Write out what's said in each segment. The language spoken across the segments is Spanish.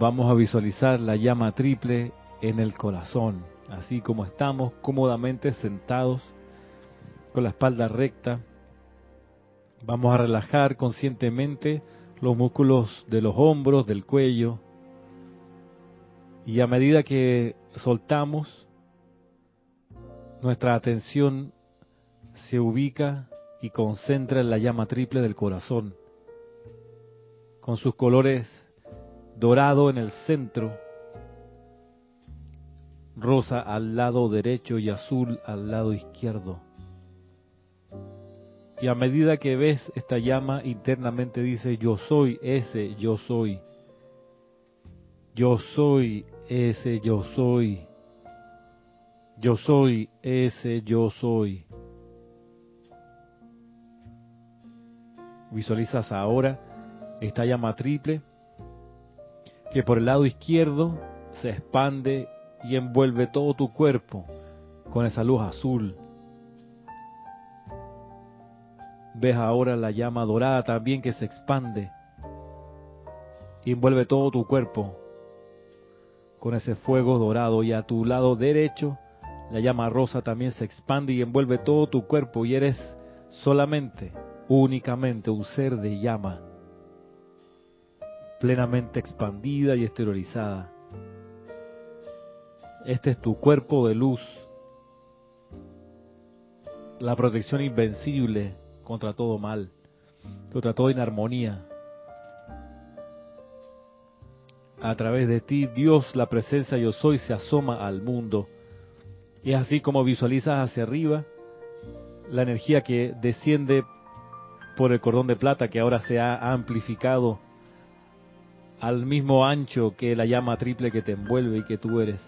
vamos a visualizar la llama triple en el corazón, así como estamos cómodamente sentados con la espalda recta. Vamos a relajar conscientemente los músculos de los hombros, del cuello. Y a medida que soltamos, nuestra atención se ubica y concentra en la llama triple del corazón, con sus colores dorado en el centro, rosa al lado derecho y azul al lado izquierdo. Y a medida que ves esta llama internamente dice, yo soy ese, yo soy. Yo soy ese, yo soy. Yo soy ese, yo soy. Visualizas ahora esta llama triple que por el lado izquierdo se expande y envuelve todo tu cuerpo con esa luz azul. Ves ahora la llama dorada también que se expande y envuelve todo tu cuerpo con ese fuego dorado. Y a tu lado derecho la llama rosa también se expande y envuelve todo tu cuerpo y eres solamente, únicamente un ser de llama, plenamente expandida y exteriorizada. Este es tu cuerpo de luz, la protección invencible contra todo mal, contra toda inarmonía. A través de ti, Dios, la presencia yo soy, se asoma al mundo. Y es así como visualizas hacia arriba la energía que desciende por el cordón de plata que ahora se ha amplificado al mismo ancho que la llama triple que te envuelve y que tú eres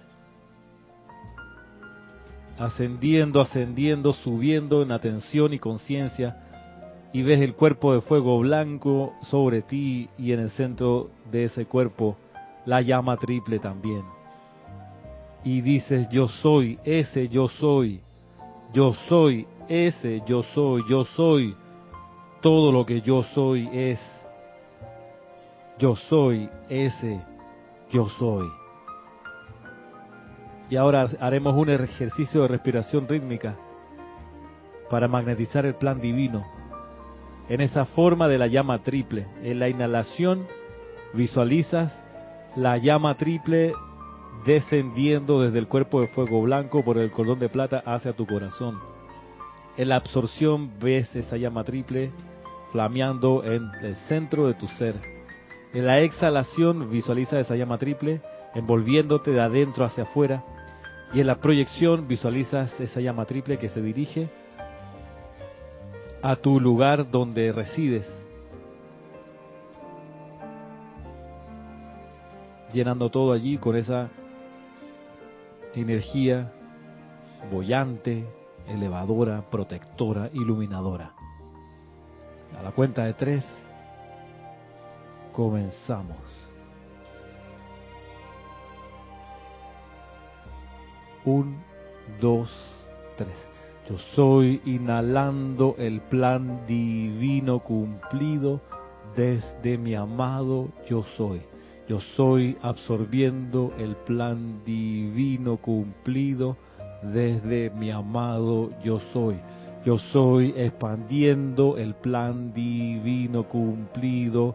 ascendiendo, ascendiendo, subiendo en atención y conciencia y ves el cuerpo de fuego blanco sobre ti y en el centro de ese cuerpo la llama triple también. Y dices, yo soy ese, yo soy, yo soy ese, yo soy, yo soy, todo lo que yo soy es, yo soy ese, yo soy. Y ahora haremos un ejercicio de respiración rítmica para magnetizar el plan divino en esa forma de la llama triple. En la inhalación visualizas la llama triple descendiendo desde el cuerpo de fuego blanco por el cordón de plata hacia tu corazón. En la absorción ves esa llama triple flameando en el centro de tu ser. En la exhalación visualiza esa llama triple envolviéndote de adentro hacia afuera. Y en la proyección visualizas esa llama triple que se dirige a tu lugar donde resides, llenando todo allí con esa energía bollante, elevadora, protectora, iluminadora. A la cuenta de tres, comenzamos. Un, dos, tres. Yo soy inhalando el plan divino cumplido desde mi amado yo soy. Yo soy absorbiendo el plan divino cumplido desde mi amado yo soy. Yo soy expandiendo el plan divino cumplido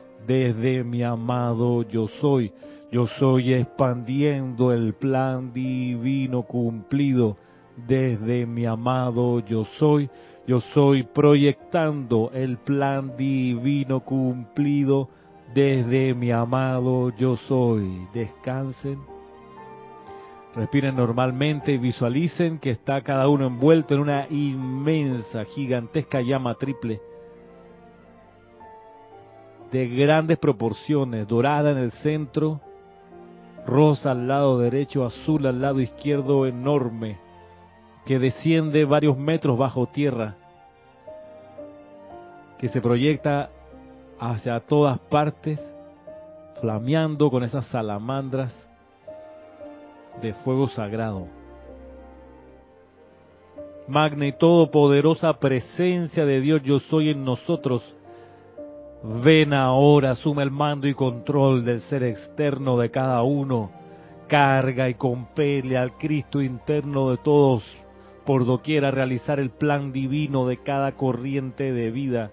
desde mi amado yo soy. Yo soy expandiendo el plan divino cumplido desde mi amado yo soy. Yo soy proyectando el plan divino cumplido desde mi amado yo soy. Descansen. Respiren normalmente y visualicen que está cada uno envuelto en una inmensa, gigantesca llama triple de grandes proporciones, dorada en el centro, rosa al lado derecho, azul al lado izquierdo, enorme, que desciende varios metros bajo tierra, que se proyecta hacia todas partes, flameando con esas salamandras de fuego sagrado. Magna y todopoderosa presencia de Dios, yo soy en nosotros Ven ahora, asume el mando y control del ser externo de cada uno. Carga y compele al Cristo interno de todos por doquiera a realizar el plan divino de cada corriente de vida.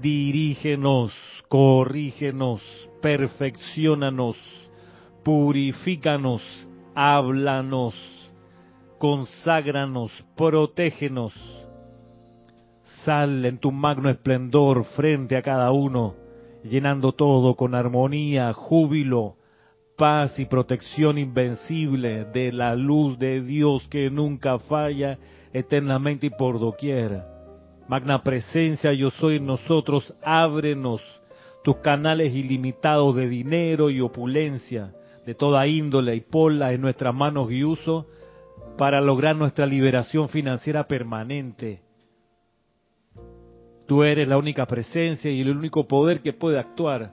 Dirígenos, corrígenos, perfeccionanos, purifícanos, háblanos, conságranos, protégenos Sal en tu magno esplendor frente a cada uno, llenando todo con armonía, júbilo, paz y protección invencible de la luz de Dios que nunca falla eternamente y por doquier. Magna presencia, yo soy en nosotros, ábrenos tus canales ilimitados de dinero y opulencia, de toda índole y ponla en nuestras manos y uso para lograr nuestra liberación financiera permanente Tú eres la única presencia y el único poder que puede actuar.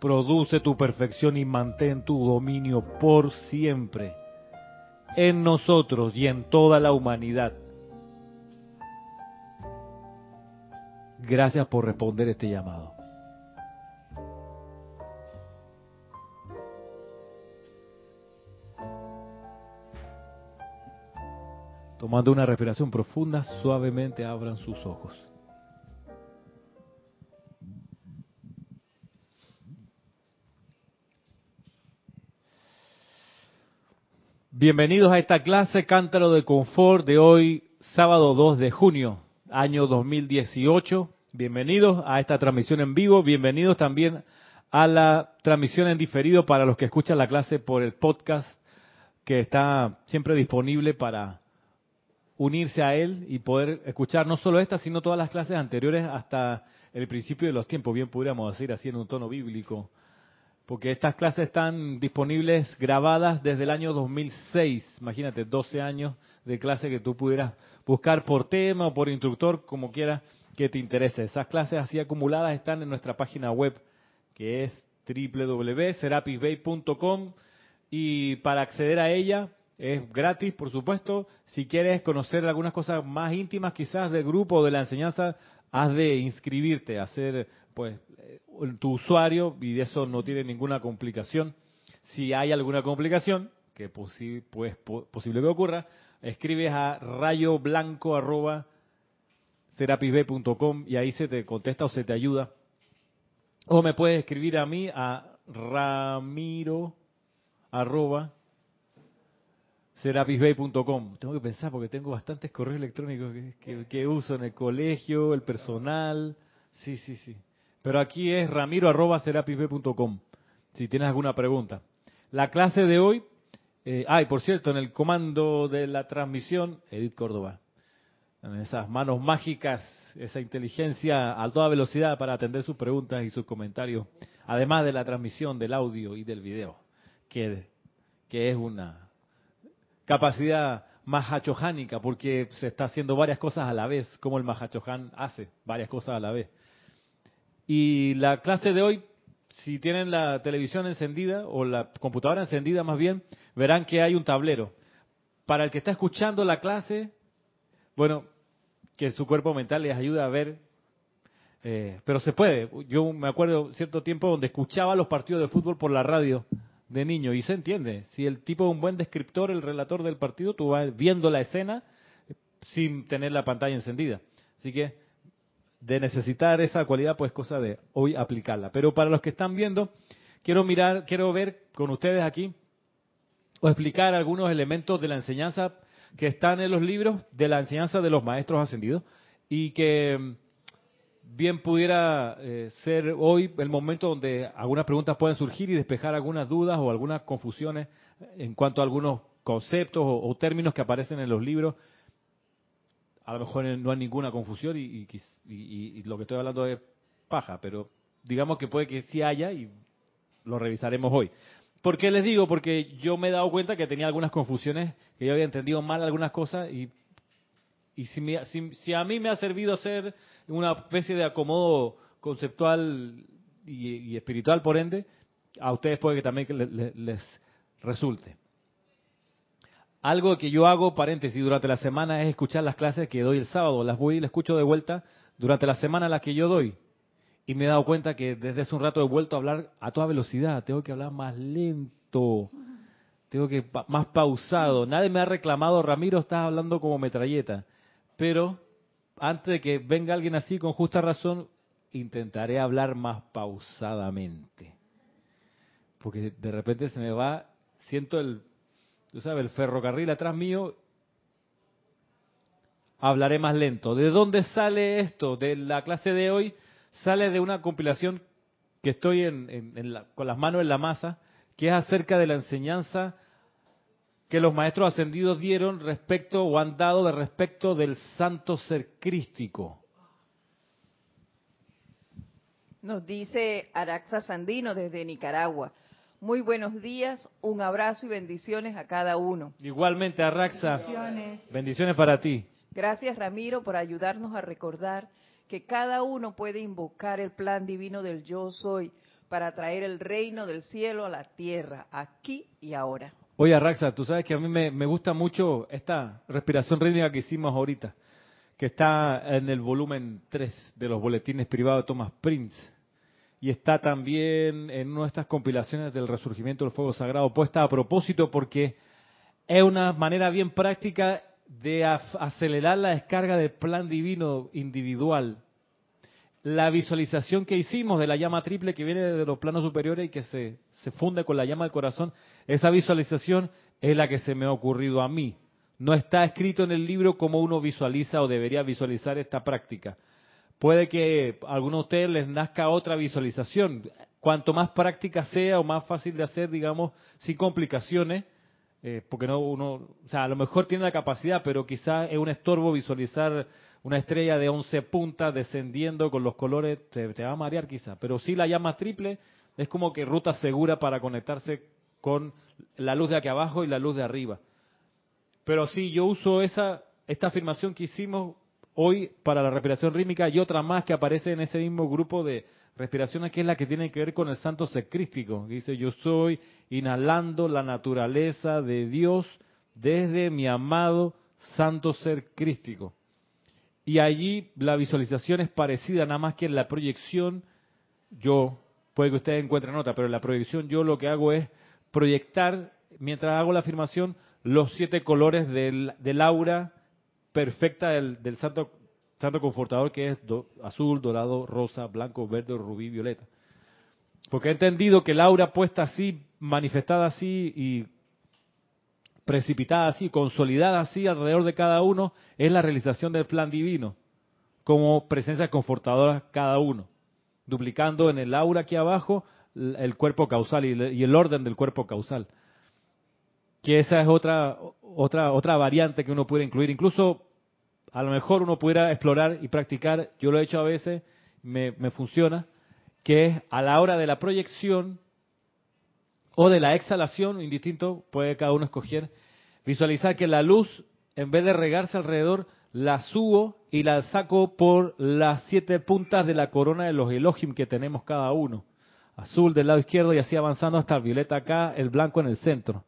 Produce tu perfección y mantén tu dominio por siempre en nosotros y en toda la humanidad. Gracias por responder este llamado. Tomando una respiración profunda, suavemente abran sus ojos. Bienvenidos a esta clase Cántaro de Confort de hoy, sábado 2 de junio, año 2018. Bienvenidos a esta transmisión en vivo, bienvenidos también a la transmisión en diferido para los que escuchan la clase por el podcast que está siempre disponible para unirse a él y poder escuchar no solo esta, sino todas las clases anteriores hasta el principio de los tiempos, bien pudiéramos decir así en un tono bíblico, porque estas clases están disponibles grabadas desde el año 2006, imagínate, 12 años de clase que tú pudieras buscar por tema o por instructor, como quieras que te interese. Esas clases así acumuladas están en nuestra página web, que es www.serapisbay.com, y para acceder a ella es gratis, por supuesto. Si quieres conocer algunas cosas más íntimas, quizás del grupo o de la enseñanza, has de inscribirte, hacer pues eh, tu usuario y de eso no tiene ninguna complicación. Si hay alguna complicación, que pues, posible que ocurra, escribes a rayoblanco.com y ahí se te contesta o se te ayuda. O me puedes escribir a mí a ramiro serapisbay.com. Tengo que pensar porque tengo bastantes correos electrónicos que, uso en el colegio, el personal. Sí, sí, sí. Pero aquí es ramiro.serapisbay.com si tienes alguna pregunta. La clase de hoy, eh, ay, por cierto, en el comando de la transmisión, Edith Córdoba, esas manos mágicas, esa inteligencia a toda velocidad para atender sus preguntas y sus comentarios, además de la transmisión del audio y del video, que, que es una capacidad mahachohánica, porque se está haciendo varias cosas a la vez, como el mahachohan hace varias cosas a la vez. Y la clase de hoy, si tienen la televisión encendida o la computadora encendida más bien, verán que hay un tablero. Para el que está escuchando la clase, bueno, que su cuerpo mental les ayuda a ver, eh, pero se puede. Yo me acuerdo cierto tiempo donde escuchaba los partidos de fútbol por la radio de niño. Y se entiende. Si el tipo es un buen descriptor, el relator del partido, tú vas viendo la escena sin tener la pantalla encendida. Así que de necesitar esa cualidad, pues cosa de hoy aplicarla. Pero para los que están viendo, quiero mirar, quiero ver con ustedes aquí o explicar algunos elementos de la enseñanza que están en los libros de la enseñanza de los maestros ascendidos y que bien pudiera eh, ser hoy el momento donde algunas preguntas pueden surgir y despejar algunas dudas o algunas confusiones en cuanto a algunos conceptos o, términos que aparecen en los libros. A lo mejor no hay ninguna confusión y, y lo que estoy hablando es paja, pero digamos que puede que sí haya y lo revisaremos hoy. ¿Por qué les digo? Porque yo me he dado cuenta que tenía algunas confusiones, que yo había entendido mal algunas cosas y, y si, a mí me ha servido hacer una especie de acomodo conceptual y, espiritual, por ende, a ustedes puede que también les, resulte. Algo que yo hago, paréntesis, durante la semana es escuchar las clases que doy el sábado. Las voy y las escucho de vuelta durante la semana las que yo doy y me he dado cuenta que desde hace un rato he vuelto a hablar a toda velocidad, tengo que hablar más lento, tengo que más pausado. Nadie me ha reclamado, Ramiro, estás hablando como metralleta, pero antes de que venga alguien así con justa razón, intentaré hablar más pausadamente. Porque de repente se me va, siento el, tú sabes, el ferrocarril atrás mío hablaré más lento. ¿De dónde sale esto? De la clase de hoy sale de una compilación que estoy con las manos en la masa, que es acerca de la enseñanza que los maestros ascendidos dieron respecto o han dado de respecto del santo ser crístico. Nos dice Araxa Sandino desde Nicaragua. Muy buenos días, un abrazo y bendiciones a cada uno. Igualmente, Araxa. Bendiciones. Bendiciones para ti. Gracias, Ramiro, por ayudarnos a recordar que cada uno puede invocar el plan divino del yo soy para traer el reino del cielo a la tierra, aquí y ahora. Oye, Raxa, tú sabes que a mí me, gusta mucho esta respiración rítmica que hicimos ahorita, que está en el volumen 3 de los boletines privados de Thomas Prince. Y está también en una de estas compilaciones del resurgimiento del fuego sagrado, puesta a propósito porque es una manera bien práctica de acelerar la descarga del plan divino individual. La visualización que hicimos de la llama triple que viene de los planos superiores y que se, se funde con la llama del corazón, esa visualización es la que se me ha ocurrido a mí. No está escrito en el libro cómo uno visualiza o debería visualizar esta práctica. Puede que a alguno de ustedes les nazca otra visualización. Cuanto más práctica sea o más fácil de hacer, digamos, sin complicaciones, eh, porque no uno, o sea, a lo mejor tiene la capacidad, pero quizá es un estorbo visualizar una estrella de 11 puntas descendiendo con los colores, te, va a marear quizá, pero sí la llama triple es como que ruta segura para conectarse con la luz de aquí abajo y la luz de arriba. Pero sí, yo uso esa esta afirmación que hicimos hoy para la respiración rítmica y otra más que aparece en ese mismo grupo de respiraciones que es la que tiene que ver con el santo secrístico. Dice, yo soy inhalando la naturaleza de Dios desde mi amado santo ser crístico. Y allí la visualización es parecida, nada más que en la proyección, yo, puede que ustedes encuentren nota, pero en la proyección yo lo que hago es proyectar, mientras hago la afirmación, los siete colores del, aura perfecta del, del santo santo confortador que es azul, dorado, rosa, blanco, verde, rubí, violeta. Porque he entendido que la aura puesta así, manifestada así y precipitada así, consolidada así alrededor de cada uno, es la realización del plan divino, como presencia confortadora cada uno, duplicando en el aura aquí abajo el cuerpo causal y el orden del cuerpo causal. Que esa es otra otra otra variante que uno puede incluir. Incluso a lo mejor uno pudiera explorar y practicar, yo lo he hecho a veces, me, funciona, que es a la hora de la proyección o de la exhalación, indistinto, puede cada uno escoger, visualizar que la luz, en vez de regarse alrededor, la subo y la saco por las siete puntas de la corona de los Elohim que tenemos cada uno. Azul del lado izquierdo y así avanzando hasta el violeta acá, el blanco en el centro.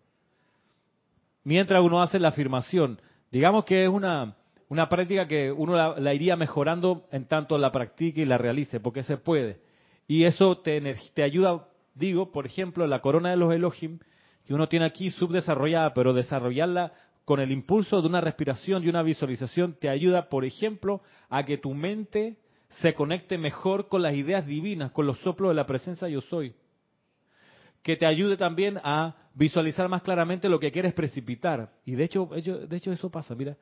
Mientras uno hace la afirmación, digamos que es una, una práctica que uno la, iría mejorando en tanto la practique y la realice, porque se puede. Y eso te, te ayuda, digo, por ejemplo, la corona de los Elohim, que uno tiene aquí subdesarrollada, pero desarrollarla con el impulso de una respiración y una visualización te ayuda, por ejemplo, a que tu mente se conecte mejor con las ideas divinas, con los soplos de la presencia yo soy. Que te ayude también a visualizar más claramente lo que quieres precipitar. Y de hecho, de hecho eso pasa, mira,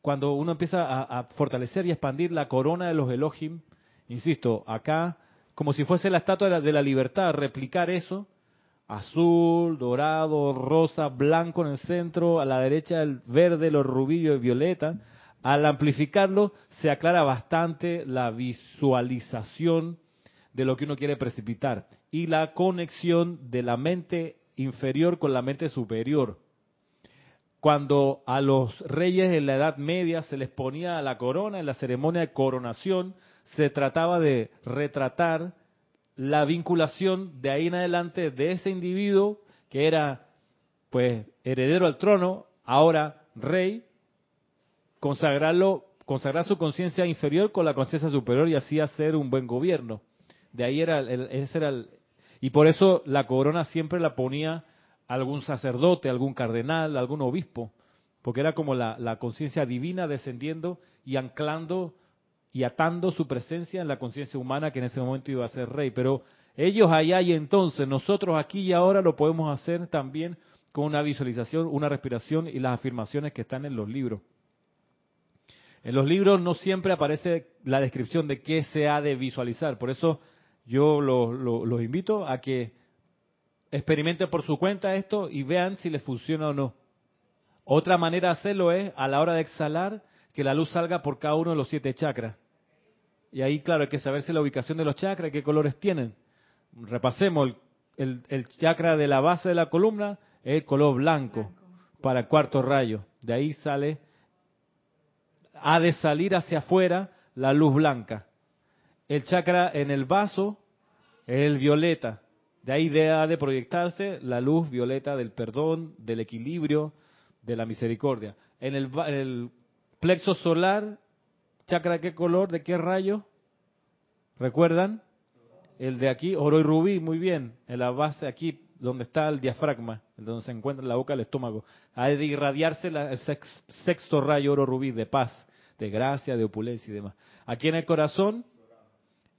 cuando uno empieza a, fortalecer y expandir la corona de los Elohim, insisto, acá, como si fuese la estatua de la, libertad, replicar eso, azul, dorado, rosa, blanco en el centro, a la derecha el verde, los rubillos y violeta, al amplificarlo se aclara bastante la visualización de lo que uno quiere precipitar y la conexión de la mente inferior con la mente superior. Cuando a los reyes en la Edad Media se les ponía la corona en la ceremonia de coronación, se trataba de retratar la vinculación de ahí en adelante de ese individuo que era pues heredero al trono, ahora rey, consagrarlo, consagrar su conciencia inferior con la conciencia superior y así hacer un buen gobierno. De ahí era ese era el, y por eso la corona siempre la ponía algún sacerdote, algún cardenal, algún obispo, porque era como la, la conciencia divina descendiendo y anclando y atando su presencia en la conciencia humana que en ese momento iba a ser rey. Pero ellos allá y entonces, nosotros aquí y ahora lo podemos hacer también con una visualización, una respiración y las afirmaciones que están en los libros. En los libros no siempre aparece la descripción de qué se ha de visualizar, por eso yo los, invito a que experimenten por su cuenta esto y vean si les funciona o no. Otra manera de hacerlo es a la hora de exhalar que la luz salga por cada uno de los siete chakras. Y ahí, claro, hay que saberse la ubicación de los chakras, qué colores tienen. Repasemos, el, el chakra de la base de la columna es el color blanco para el cuarto rayo. De ahí sale ha de salir hacia afuera la luz blanca. El chakra en el vaso es el violeta. De ahí ha de proyectarse la luz violeta del perdón, del equilibrio, de la misericordia. En el, plexo solar, chakra qué color, de qué rayo? ¿Recuerdan? El de aquí, oro y rubí, muy bien. En la base aquí, donde está el diafragma, donde se encuentra la boca del estómago. Ha de irradiarse el sexto rayo oro rubí de paz de gracia, de opulencia y demás. Aquí en el corazón,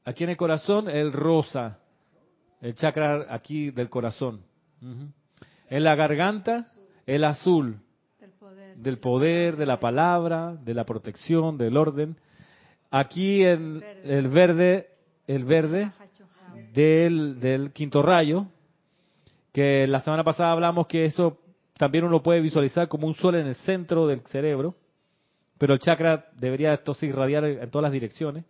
aquí en el corazón, el rosa, el chakra aquí del corazón. En la garganta, el azul, del poder, de la palabra, de la protección, del orden. Aquí en el verde, el verde del, del quinto rayo, que la semana pasada hablamos que eso también uno puede visualizar como un sol en el centro del cerebro pero el chakra debería entonces irradiar en todas las direcciones.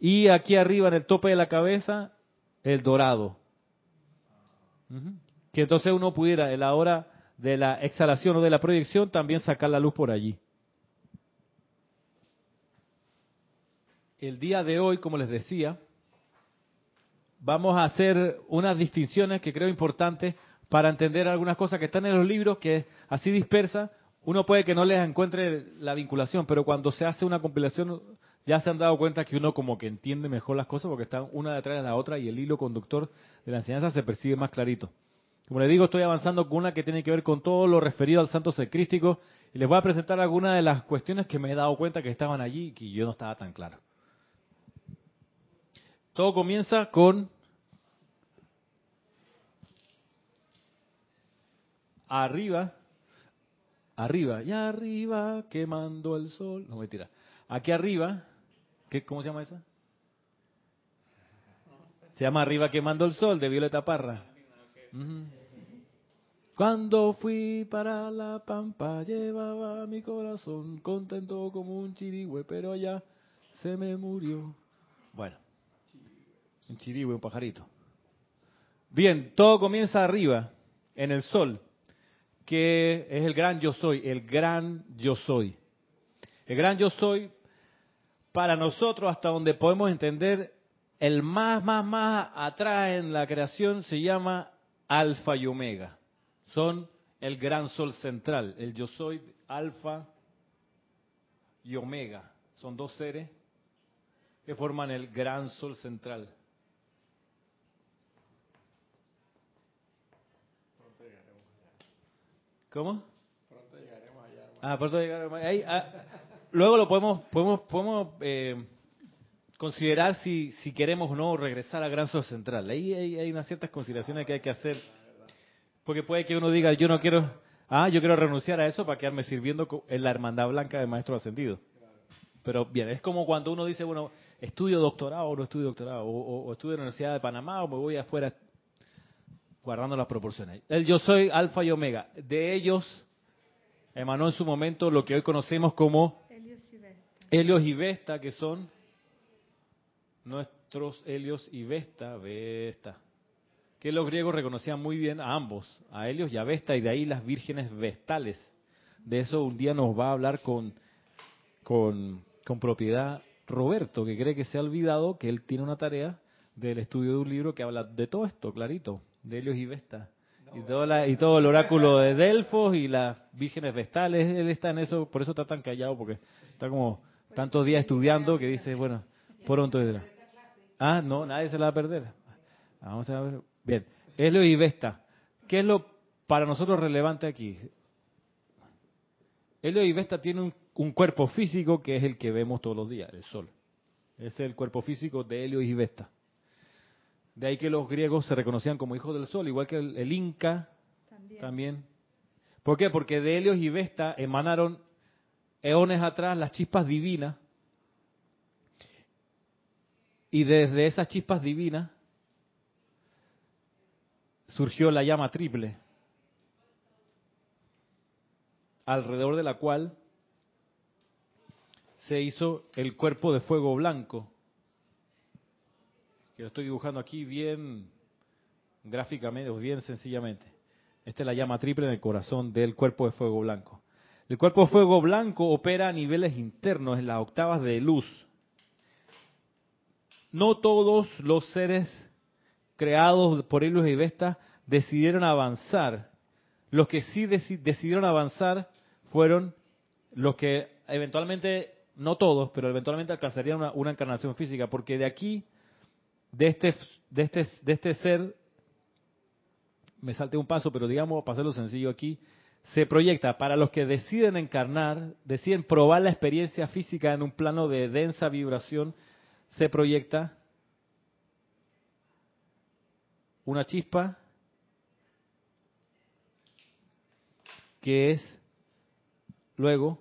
Y aquí arriba, en el tope de la cabeza, el dorado. Que entonces uno pudiera, en la hora de la exhalación o de la proyección, también sacar la luz por allí. El día de hoy, como les decía, vamos a hacer unas distinciones que creo importantes para entender algunas cosas que están en los libros, que así dispersa, uno puede que no les encuentre la vinculación, pero cuando se hace una compilación ya se han dado cuenta que uno como que entiende mejor las cosas porque están una detrás de la otra y el hilo conductor de la enseñanza se percibe más clarito. Como les digo, estoy avanzando con una que tiene que ver con todo lo referido al santo secrístico y les voy a presentar algunas de las cuestiones que me he dado cuenta que estaban allí y que yo no estaba tan claro. Todo comienza con arriba arriba, y arriba quemando el sol. No, mentira. Aquí arriba, ¿qué, ¿cómo se llama esa? Se llama Arriba quemando el sol, de Violeta Parra. Cuando fui para la pampa llevaba mi corazón contento como un chirigüe, pero ya se me murió. Bueno, un chirigüe, un pajarito. Bien, todo comienza arriba, en el sol que es el gran yo soy, el gran yo soy. El gran yo soy, para nosotros, hasta donde podemos entender, el más, más, más atrás en la creación se llama alfa y omega. Son el gran sol central, el yo soy alfa y omega. Son dos seres que forman el gran sol central. ¿Cómo? Pronto llegaremos allá. Ah, pronto llegaremos allá. Ah, luego lo podemos, podemos, podemos eh, considerar si, si queremos o no regresar a Gran Sol Central. Ahí hay, unas ciertas consideraciones que hay que hacer. Porque puede que uno diga, yo no quiero, ah, yo quiero renunciar a eso para quedarme sirviendo en la hermandad blanca de maestro ascendido. Pero bien, es como cuando uno dice, bueno, estudio doctorado o no estudio doctorado, o, estudio en la Universidad de Panamá o me voy afuera, guardando las proporciones. El yo soy alfa y omega. De ellos emanó en su momento lo que hoy conocemos como Helios y Vesta, que son nuestros Helios y Vesta, Vesta, que los griegos reconocían muy bien a ambos, a Helios y a Vesta, y de ahí las vírgenes vestales. De eso un día nos va a hablar con, con, con propiedad Roberto, que cree que se ha olvidado que él tiene una tarea del estudio de un libro que habla de todo esto, clarito, de Helios y Vesta. Y todo, la, y todo el oráculo de Delfos y las vírgenes vestales, él está en eso, por eso está tan callado, porque está como tantos días estudiando que dice, bueno, pronto. Ah, no, nadie se la va a perder. Vamos a ver. Bien, Helio y Vesta. ¿Qué es lo para nosotros relevante aquí? Helio y Vesta tienen un, un, cuerpo físico que es el que vemos todos los días, el sol. Ese es el cuerpo físico de Helio y Vesta. De ahí que los griegos se reconocían como hijos del sol, igual que el, Inca también. también. ¿Por qué? Porque de Helios y Vesta emanaron eones atrás las chispas divinas. Y desde esas chispas divinas surgió la llama triple, alrededor de la cual se hizo el cuerpo de fuego blanco, que lo estoy dibujando aquí bien gráficamente, o bien sencillamente. Esta es la llama triple en el corazón del cuerpo de fuego blanco. El cuerpo de fuego blanco opera a niveles internos, en las octavas de luz. No todos los seres creados por Helios y Vesta decidieron avanzar. Los que sí decidieron avanzar fueron los que eventualmente, no todos, pero eventualmente alcanzarían una, encarnación física, porque de aquí, de este, de este, de este ser, me salte un paso, pero digamos, para hacerlo sencillo aquí, se proyecta para los que deciden encarnar, deciden probar la experiencia física en un plano de densa vibración, se proyecta una chispa que es luego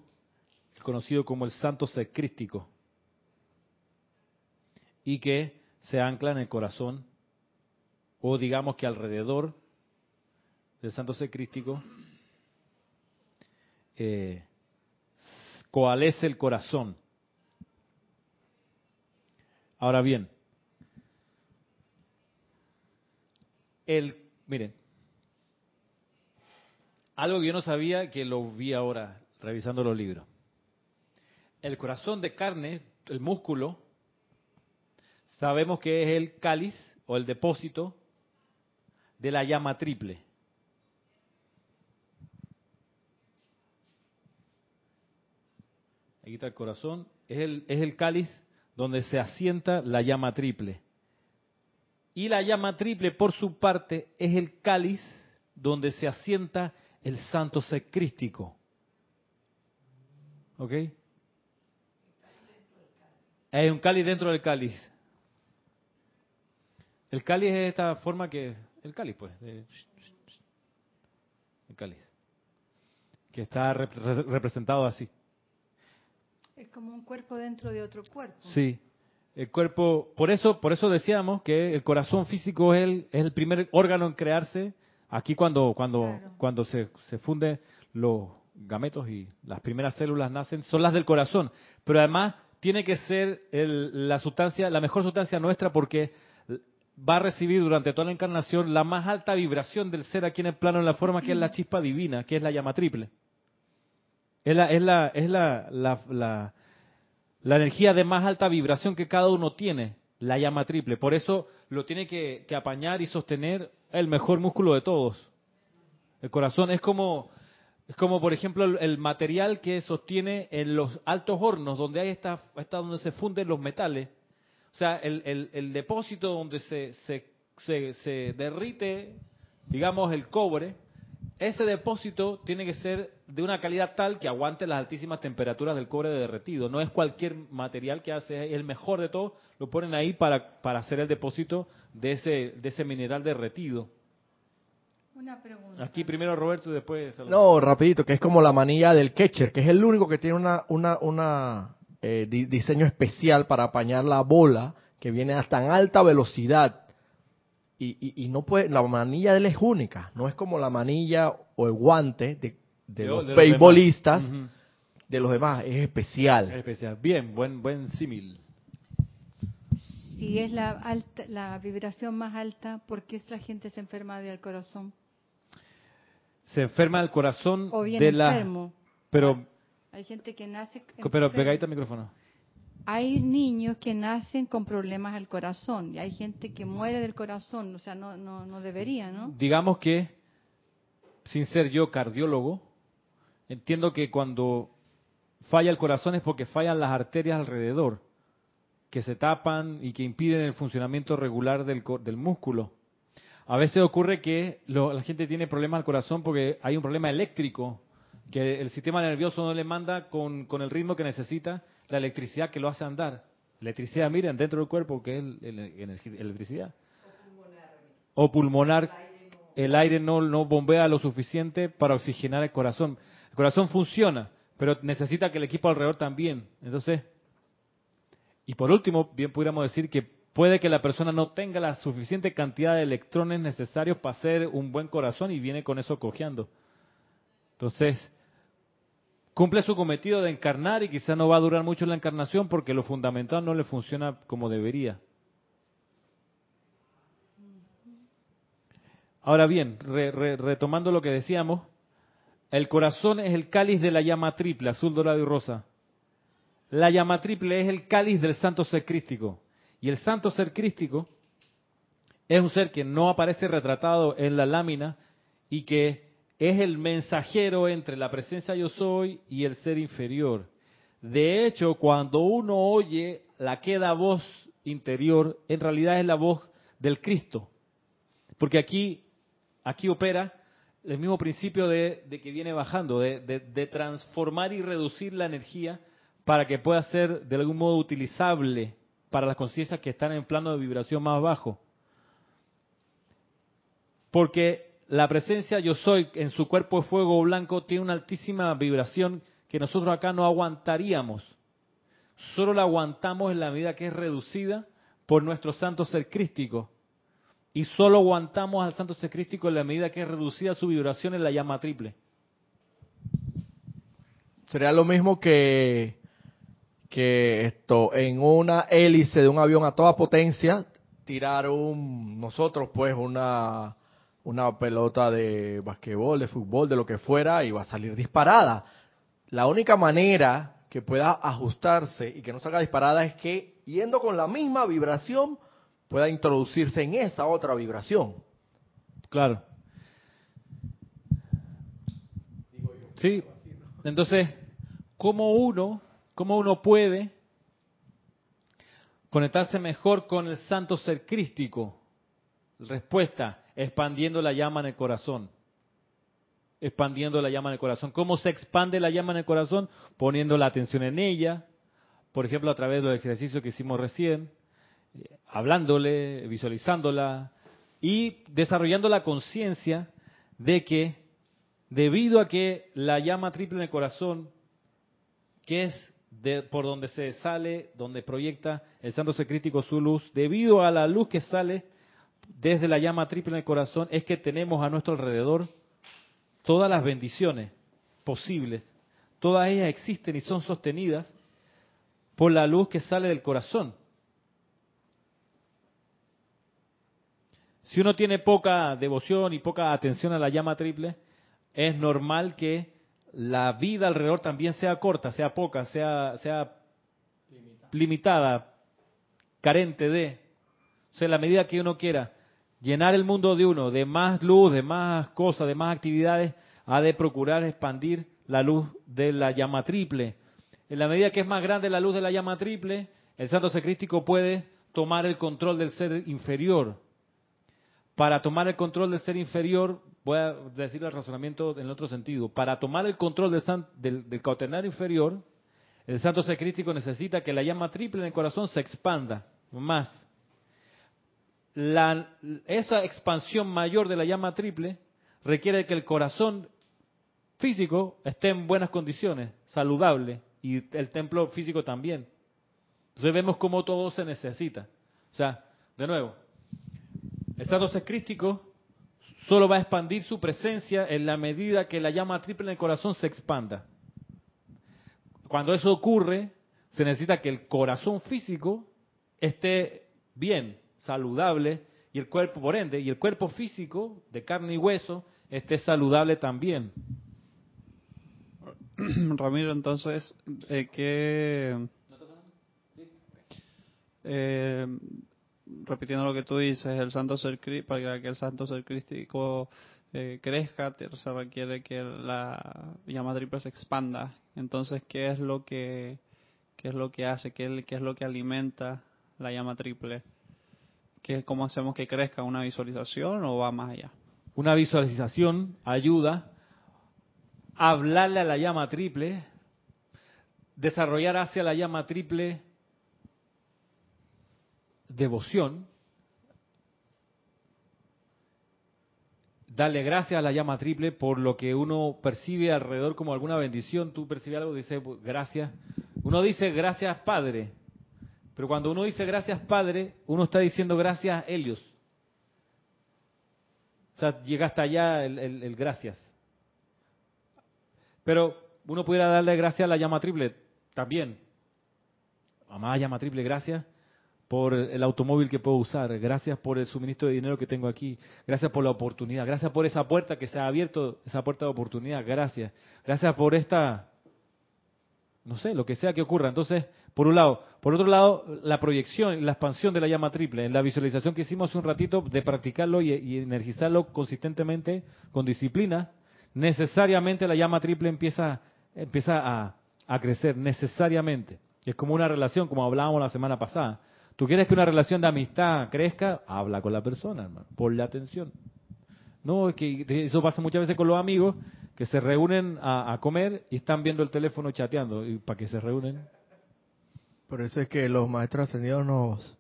conocido como el santo ser crístico y que se ancla en el corazón o digamos que alrededor del santo ser crístico eh, coalesce el corazón. Ahora bien, el, miren, algo que yo no sabía que lo vi ahora revisando los libros. El corazón de carne, el músculo, sabemos que es el cáliz o el depósito de la llama triple. Aquí está el corazón, es el, es el cáliz donde se asienta la llama triple. Y la llama triple, por su parte, es el cáliz donde se asienta el santo secrístico. ¿Ok? Hay un cáliz dentro del cáliz. El cáliz es esta forma que... El cáliz, pues. el cáliz. Que está representado así. Es como un cuerpo dentro de otro cuerpo. Sí. El cuerpo, por eso, por eso decíamos que el corazón físico es el, es el primer órgano en crearse. Aquí cuando, cuando, cuando se, se funden los gametos y las primeras células nacen, son las del corazón. Pero además tiene que ser la sustancia, la mejor sustancia nuestra porque va a recibir durante toda la encarnación la más alta vibración del ser aquí en el plano en la forma que es la chispa divina, que es la llama triple. Es la, es la, es la, la, la, energía de más alta vibración que cada uno tiene, la llama triple. Por eso lo tiene que, apañar y sostener el mejor músculo de todos. El corazón es como, es como por ejemplo, el, material que sostiene en los altos hornos, donde hay esta, esta donde se funden los metales. O sea, el, el, el depósito donde se, se, se, se derrite, digamos, el cobre, ese depósito tiene que ser de una calidad tal que aguante las altísimas temperaturas del cobre derretido. No es cualquier material que hace, el mejor de todo, lo ponen ahí para, para hacer el depósito de ese, de ese mineral derretido. Una pregunta. Aquí primero Roberto y después. No, rapidito, que es como la manilla del catcher, que es el único que tiene una, una, una eh, di- diseño especial para apañar la bola que viene a tan alta velocidad. Y, y, y no puede, la manilla de él es única, no es como la manilla o el guante de, los de beisbolistas, de los demás, es especial. Es especial. Bien, buen buen símil. Si es la alta, la vibración más alta, ¿por qué la gente se enferma del corazón? Se enferma el corazón O bien de la enfermo. pero Hay gente que nace. pero pegadita al micrófono. Hay niños que nacen con problemas al corazón y hay gente que muere del corazón, o sea, no, no, no debería, ¿no? Digamos que sin ser yo cardiólogo, entiendo que cuando falla el corazón es porque fallan las arterias alrededor, que se tapan y que impiden el funcionamiento regular del, del músculo. A veces ocurre que lo- la gente tiene problemas al corazón porque hay un problema eléctrico, que el sistema nervioso no le manda con, con el ritmo que necesita la electricidad que lo hace andar. Electricidad, miren, dentro del cuerpo, que es el- el- energi- electricidad. O pulmonar, el aire no, no bombea lo suficiente para oxigenar el corazón. El corazón funciona, pero necesita que el equipo alrededor también. Entonces, y por último, bien pudiéramos decir que puede que la persona no tenga la suficiente cantidad de electrones necesarios para hacer un buen corazón y viene con eso cojeando. Entonces, cumple su cometido de encarnar y quizá no va a durar mucho la encarnación porque lo fundamental no le funciona como debería. Ahora bien, re- re- retomando lo que decíamos, el corazón es el cáliz de la llama triple, azul, dorado y rosa. La llama triple es el cáliz del santo ser crístico. Y el santo ser crístico es un ser que no aparece retratado en la lámina y que es el mensajero entre la presencia yo soy y el ser inferior. De hecho, cuando uno oye la queda voz interior, en realidad es la voz del Cristo. Porque aquí, aquí opera el mismo principio de, que viene bajando, de transformar y reducir la energía para que pueda ser de algún modo utilizable para las conciencias que están en plano de vibración más bajo. Porque la presencia yo soy en su cuerpo de fuego blanco tiene una altísima vibración que nosotros acá no aguantaríamos. Solo la aguantamos en la medida que es reducida por nuestro santo ser crístico. Y solo aguantamos al santo ser crístico en la medida que es reducida su vibración en la llama triple. Sería lo mismo que, que esto, en una hélice de un avión a toda potencia, tirar un, nosotros pues una, una pelota de basquetbol, de fútbol, de lo que fuera, y va a salir disparada. La única manera que pueda ajustarse y que no salga disparada es que, yendo con la misma vibración, pueda introducirse en esa otra vibración. Claro. Sí. Entonces, ¿cómo uno, cómo uno puede conectarse mejor con el santo ser crístico? Respuesta, expandiendo la llama en el corazón. Expandiendo la llama en el corazón. ¿Cómo se expande la llama en el corazón? Poniendo la atención en ella, por ejemplo, a través de los ejercicios que hicimos recién, eh, hablándole, visualizándola y desarrollando la conciencia de que debido a que la llama triple en el corazón, que es de, por donde se sale, donde proyecta el santo ser crítico su luz, debido a la luz que sale desde la llama triple en el corazón, es que tenemos a nuestro alrededor todas las bendiciones posibles. Todas ellas existen y son sostenidas por la luz que sale del corazón. Si uno tiene poca devoción y poca atención a la llama triple, es normal que la vida alrededor también sea corta, sea poca, sea, sea limitada, carente de. O sea, la medida que uno quiera llenar el mundo de uno de más luz, de más cosas, de más actividades, ha de procurar expandir la luz de la llama triple. En la medida que es más grande la luz de la llama triple, el santo secrístico puede tomar el control del ser inferior. Para tomar el control del ser inferior, voy a decir el razonamiento en otro sentido. Para tomar el control del, san- del, del inferior, el santo secrístico necesita que la llama triple en el corazón se expanda más. La- esa expansión mayor de la llama triple requiere que el corazón físico esté en buenas condiciones, saludable, y el templo físico también. Entonces vemos cómo todo se necesita. O sea, de nuevo, el santo crístico solo va a expandir su presencia en la medida que la llama triple en el corazón se expanda. Cuando eso ocurre, se necesita que el corazón físico esté bien, saludable, y el cuerpo, por ende, y el cuerpo físico de carne y hueso esté saludable también. Ramiro, entonces, eh, ¿qué, eh, repitiendo lo que tú dices, el santo ser para que el santo ser crístico eh, crezca, se requiere que la llama triple se expanda. Entonces, ¿qué es lo que qué es lo que hace? ¿Qué, qué es lo que alimenta la llama triple? ¿Qué, ¿Cómo hacemos que crezca? ¿Una visualización o va más allá? Una visualización ayuda a hablarle a la llama triple, desarrollar hacia la llama triple devoción, darle gracias a la llama triple por lo que uno percibe alrededor como alguna bendición. Tú percibes algo, dice gracias. Uno dice gracias Padre, pero cuando uno dice gracias Padre, uno está diciendo gracias Helios. O sea, llega hasta allá el, gracias. Pero uno pudiera darle gracias a la llama triple también. Amada llama triple, gracias por el automóvil que puedo usar, gracias por el suministro de dinero que tengo aquí, gracias por la oportunidad, gracias por esa puerta que se ha abierto, esa puerta de oportunidad, gracias, gracias por esta, no sé, lo que sea que ocurra. Entonces, por un lado, por otro lado, la proyección, la expansión de la llama triple, en la visualización que hicimos hace un ratito de practicarlo y, energizarlo consistentemente, con disciplina, necesariamente la llama triple empieza, empieza a, crecer, necesariamente. Es como una relación, como hablábamos la semana pasada Tú quieres que una relación de amistad crezca, habla con la persona, hermano, ponle atención. No, es que eso pasa muchas veces con los amigos que se reúnen a, comer y están viendo el teléfono chateando. ¿Y para qué se reúnen? Por eso es que los maestros ascendidos nos,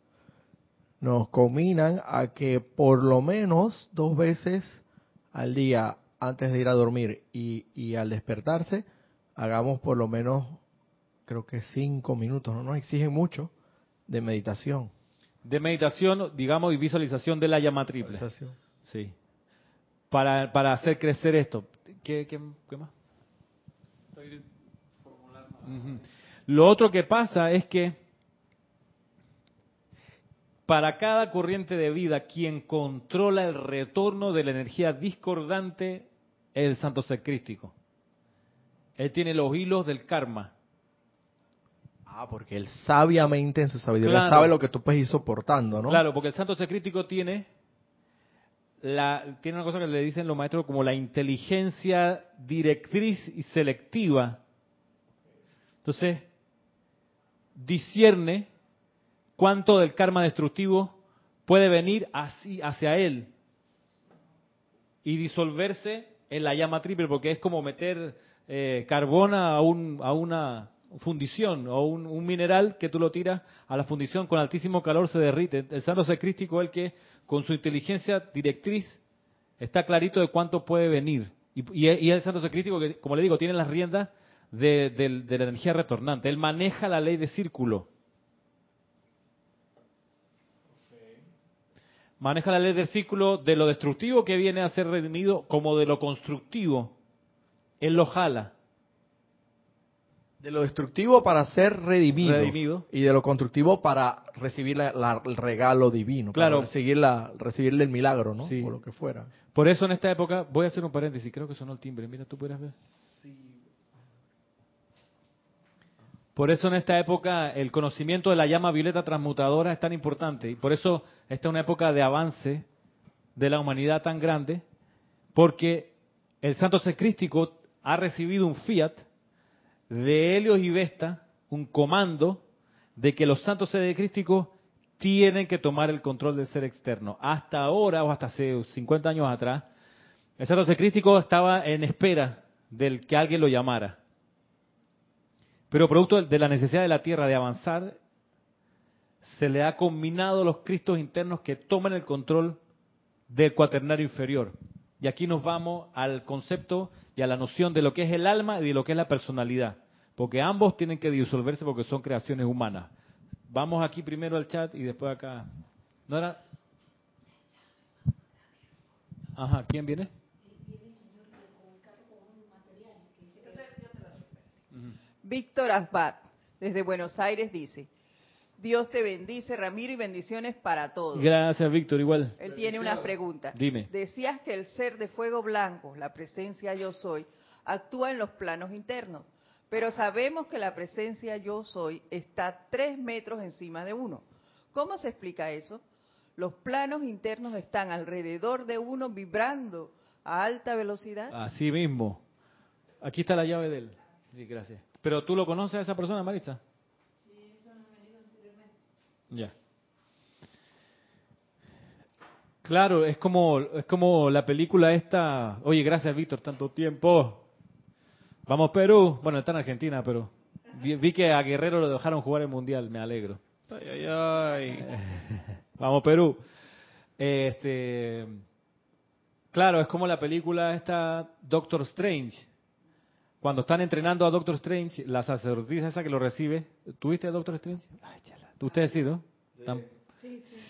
nos combinan a que por lo menos dos veces al día, antes de ir a dormir y, y al despertarse, hagamos por lo menos, creo que cinco minutos, no nos exigen mucho, de meditación. De meditación, digamos, y visualización de la llama triple. Sí. Para, para hacer crecer esto. ¿Qué, qué, más? Lo otro que pasa es que para cada corriente de vida, quien controla el retorno de la energía discordante es el santo ser crístico. Él tiene los hilos del karma. Ah, porque él sabiamente en su sabiduría sabe lo que tú puedes ir soportando, ¿no? Claro, porque el santo ser crítico tiene la, tiene una cosa que le dicen los maestros como la inteligencia directriz y selectiva. Entonces, discierne cuánto del karma destructivo puede venir así hacia él y disolverse en la llama triple, porque es como meter eh, carbona a, un, a una fundición o un, mineral que tú lo tiras a la fundición con altísimo calor se derrite. El santo secrístico es el que con su inteligencia directriz está clarito de cuánto puede venir. Y, y, el santo secrístico que, como le digo, tiene las riendas de, de la energía retornante. Él maneja la ley de círculo. Maneja la ley del círculo de lo destructivo que viene a ser redimido como de lo constructivo. Él lo jala. De lo destructivo para ser redimido, y de lo constructivo para recibir el regalo divino, claro. para recibir la, recibirle el milagro, ¿no? O lo que fuera. Por eso en esta época, voy a hacer un paréntesis, creo que sonó el timbre, mira, tú puedes ver. Por eso en esta época el conocimiento de la llama violeta transmutadora es tan importante y por eso esta es una época de avance de la humanidad tan grande, porque el santo secrístico ha recibido un fiat de Helios y Vesta un comando de que los santos seres crísticos tienen que tomar el control del ser externo. Hasta ahora, o hasta hace 50 años atrás, el santo ser crístico estaba en espera del que alguien lo llamara. Pero producto de la necesidad de la tierra de avanzar, se le ha combinado los cristos internos que toman el control del cuaternario inferior. Y aquí nos vamos al concepto y a la noción de lo que es el alma y de lo que es la personalidad. Porque ambos tienen que disolverse porque son creaciones humanas. Vamos aquí primero al chat y después acá. ¿No era? Ajá, ¿quién viene? Víctor Asbat, desde Buenos Aires, dice, Dios te bendice, Ramiro, y bendiciones para todos. Gracias, Víctor, igual. Él tiene una pregunta. Dime. Decías que el ser de fuego blanco, la presencia yo soy, actúa en los planos internos, pero sabemos que la presencia yo soy está tres metros encima de uno. ¿Cómo se explica eso? Los planos internos están alrededor de uno vibrando a alta velocidad. Así mismo. Aquí está la llave de él. Sí, gracias. Pero tú lo conoces a esa persona, Maritza? Ya. Claro, es como, es como la película esta. Oye, gracias, Víctor, tanto tiempo. Vamos, Perú. Bueno, está en Argentina, pero vi, vi que a Guerrero lo dejaron jugar el mundial. Me alegro. Ay, ay, ay. Vamos, Perú. Este, claro, es como la película esta Doctor Strange. Cuando están entrenando a Doctor Strange, la sacerdotisa esa que lo recibe. ¿Tuviste a Doctor Strange? Ay, chala. Sí, ¿no?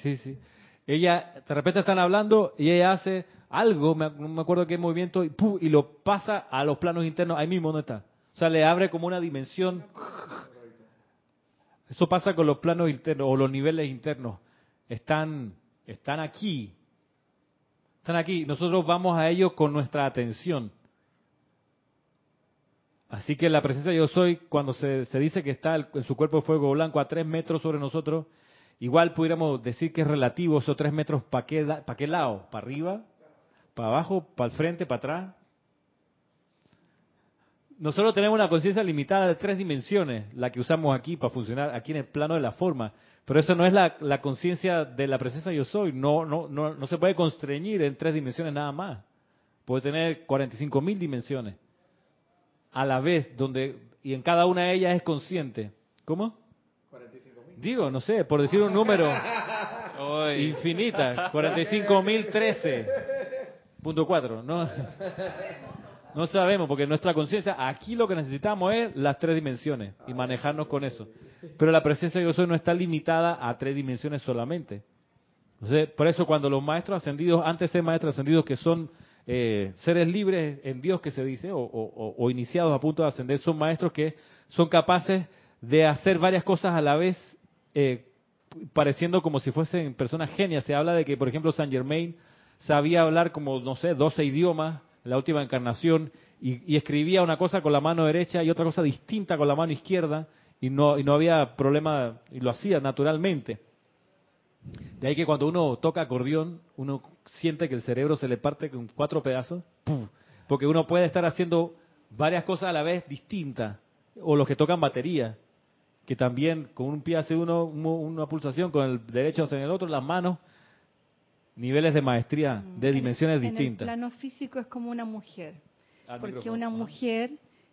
Sí, sí. Ella, de repente están hablando y ella hace algo, me- no me acuerdo qué movimiento, y, ¡pum! y lo pasa a los planos internos, ahí mismo no está. O sea, le abre como una dimensión. Eso pasa con los planos internos o los niveles internos. Están, están aquí. Están aquí. Nosotros vamos a ellos con nuestra atención. Así que la presencia de yo soy, cuando se, se dice que está en su cuerpo de fuego blanco a tres metros sobre nosotros, igual pudiéramos decir que es relativo esos tres metros para qué, pa' qué lado, para arriba, para abajo, para el frente, para atrás. Nosotros tenemos una conciencia limitada de tres dimensiones, la que usamos aquí para funcionar aquí en el plano de la forma. Pero eso no es la, la conciencia de la presencia yo soy. No, no, no, no se puede constreñir en tres dimensiones nada más. Puede tener 45 mil dimensiones a la vez, donde y en cada una de ellas es consciente. ¿Cómo? Digo, no sé, por decir un número infinita, 45.013.4, no, no sabemos, porque nuestra conciencia, aquí lo que necesitamos es las tres dimensiones y manejarnos con eso. Pero la presencia de yo soy no está limitada a tres dimensiones solamente. Entonces, por eso cuando los maestros ascendidos, antes de ser maestros ascendidos que son eh, seres libres en Dios que se dice, o, iniciados a punto de ascender, son maestros que son capaces de hacer varias cosas a la vez, eh, pareciendo como si fuesen personas genias. Se habla de que, por ejemplo, Saint Germain sabía hablar como, no sé, 12 idiomas, en la última encarnación, y, y escribía una cosa con la mano derecha y otra cosa distinta con la mano izquierda, y no, y no había problema, y lo hacía naturalmente. De ahí que cuando uno toca acordeón, uno siente que el cerebro se le parte con cuatro pedazos, ¡pum! porque uno puede estar haciendo varias cosas a la vez distintas, o los que tocan batería, que también con un pie hace uno un- una pulsación, con el derecho hace el otro, las manos, niveles de maestría de En- dimensiones en el distintas. plano físico es como una mujer, Al porque micrófono. una mujer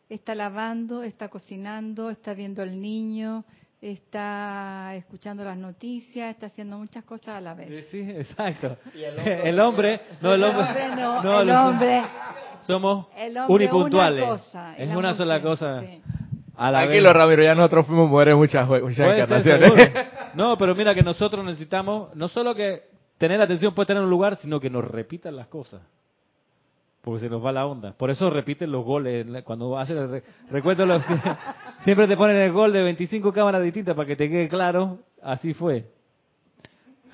está lavando, está cocinando, está viendo al niño, está escuchando las noticias, está haciendo muchas cosas a la vez. Sí, exacto. El hombre, no, el hombre, hombre no, no, el hombre, somos el hombre unipuntuales. una cosa, y es una sola cosa. sí. A la Tranquilo, vez. Ramiro, ya nosotros fuimos mujeres muchas, muchas ser, encarnaciones. No, pero mira que nosotros necesitamos no solo que tener atención puede tener un lugar, sino que nos repitan las cosas. Porque se nos va la onda. Por eso repiten los goles. Cuando haces recuerdo, los- siempre te ponen el gol de 25 cámaras distintas para que te quede claro. Así fue.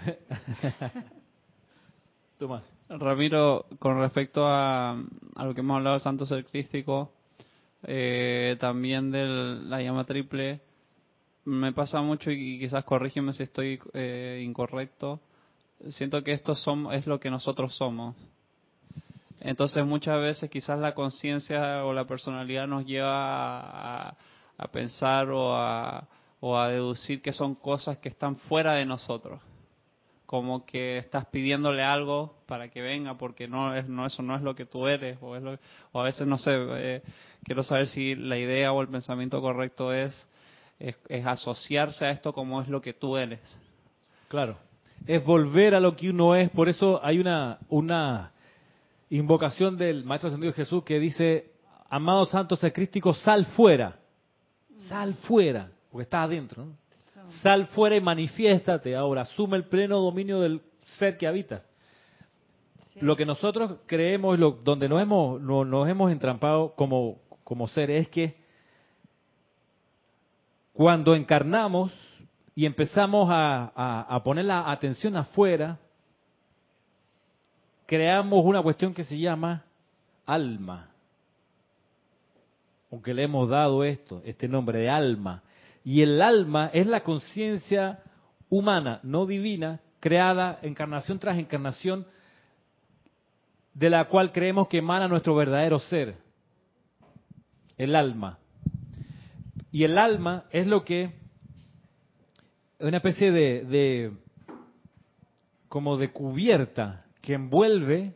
Toma. Ramiro, con respecto a, lo que hemos hablado del santo ser crístico, eh, también de la llama triple, me pasa mucho y quizás corrígeme si estoy eh, incorrecto. Siento que esto som- es lo que nosotros somos. Entonces muchas veces quizás la conciencia o la personalidad nos lleva a, a pensar o a, o a deducir que son cosas que están fuera de nosotros como que estás pidiéndole algo para que venga porque no es no eso no es lo que tú eres o es lo- o a veces no sé eh, quiero saber si la idea o el pensamiento correcto es, es asociarse a esto como es lo que tú eres Claro. Es volver a lo que uno es. Por eso hay una, una invocación del Maestro Ascendido Jesús que dice, amado Santo Sacrístico, sal fuera, sal fuera, porque está adentro, ¿no? Sal fuera y manifiéstate ahora, asume el pleno dominio del ser que habitas. Sí. Lo que nosotros creemos, lo, donde nos hemos, no- nos hemos entrampado como, como seres, es que cuando encarnamos y empezamos a, a- a poner la atención afuera, creamos una cuestión que se llama alma. Aunque le hemos dado esto, este nombre de alma. Y el alma es la conciencia humana, no divina, creada encarnación tras encarnación, de la cual creemos que emana nuestro verdadero ser, el alma. Y el alma es lo que es una especie de, de como de cubierta que envuelve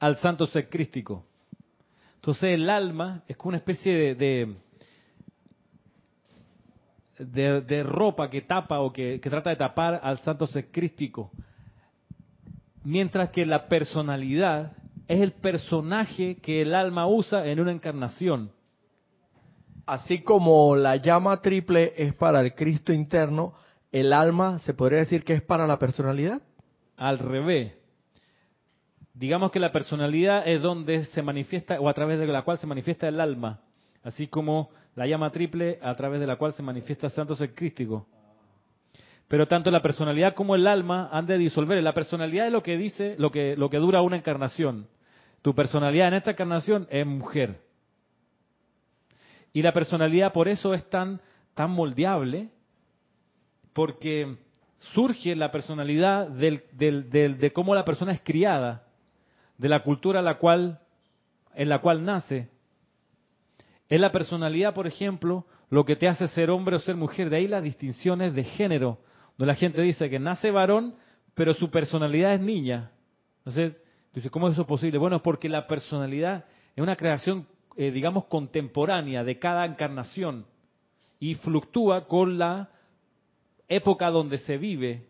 al santo ser crístico. Entonces el alma es como una especie de, de, de- de ropa que tapa o que, que trata de tapar al santo ser crístico. Mientras que la personalidad es el personaje que el alma usa en una encarnación. Así como la llama triple es para el Cristo interno, el alma se podría decir que es para la personalidad. Al revés. Digamos que la personalidad es donde se manifiesta o a través de la cual se manifiesta el alma, así como la llama triple a través de la cual se manifiesta el santo ser crístico. Pero tanto la personalidad como el alma han de disolver. La personalidad es lo que dice, lo que, lo que dura una encarnación. Tu personalidad en esta encarnación es mujer. Y la personalidad por eso es tan, tan moldeable, porque surge la personalidad del, del- del- de cómo la persona es criada, de la cultura la cual, en la cual nace. Es la personalidad, por ejemplo, lo que te hace ser hombre o ser mujer. De ahí las distinciones de género, donde la gente dice que nace varón, pero su personalidad es niña. Entonces, dice, ¿cómo es eso posible? Bueno, es porque la personalidad es una creación, eh, digamos, contemporánea de cada encarnación y fluctúa con la época donde se vive.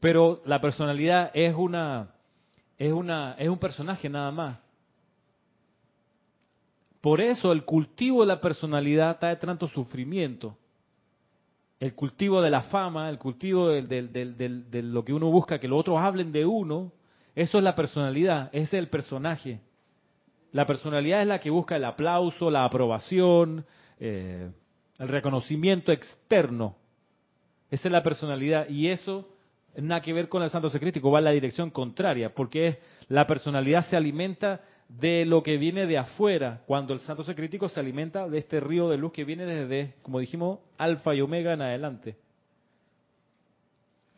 Pero la personalidad es una es una es un personaje nada más. Por eso el cultivo de la personalidad trae tanto sufrimiento. El cultivo de la fama, el cultivo del- de lo que uno busca, que los otros hablen de uno, eso es la personalidad, ese es el personaje. La personalidad es la que busca el aplauso, la aprobación, eh, el reconocimiento externo. Esa es la personalidad y eso nada que ver con el santo secrítico, va en la dirección contraria, porque es, la personalidad se alimenta de lo que viene de afuera, cuando el santo secrítico se alimenta de este río de luz que viene desde, como dijimos, alfa y omega en adelante.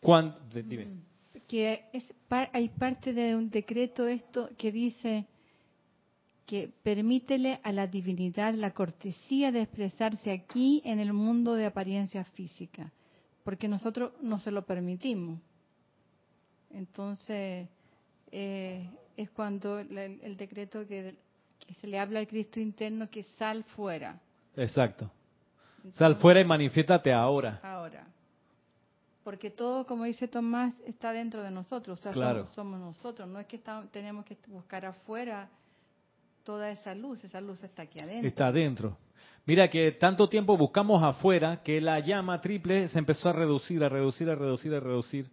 Cuan- de- dime. que es, hay parte de un decreto esto que dice que permítele a la divinidad la cortesía de expresarse aquí en el mundo de apariencia física, porque nosotros no se lo permitimos. Entonces, eh, es cuando el, el decreto que, que se le habla al Cristo interno que sal fuera. Exacto. Sal fuera y manifiéstate ahora. Ahora. Porque todo, como dice Tomás, está dentro de nosotros. O sea, Claro. somos, somos nosotros. No es que está- tenemos que buscar afuera toda esa luz. Esa luz está aquí adentro. Está adentro. Mira que tanto tiempo buscamos afuera que la llama triple se empezó a reducir, a reducir, a reducir, a reducir.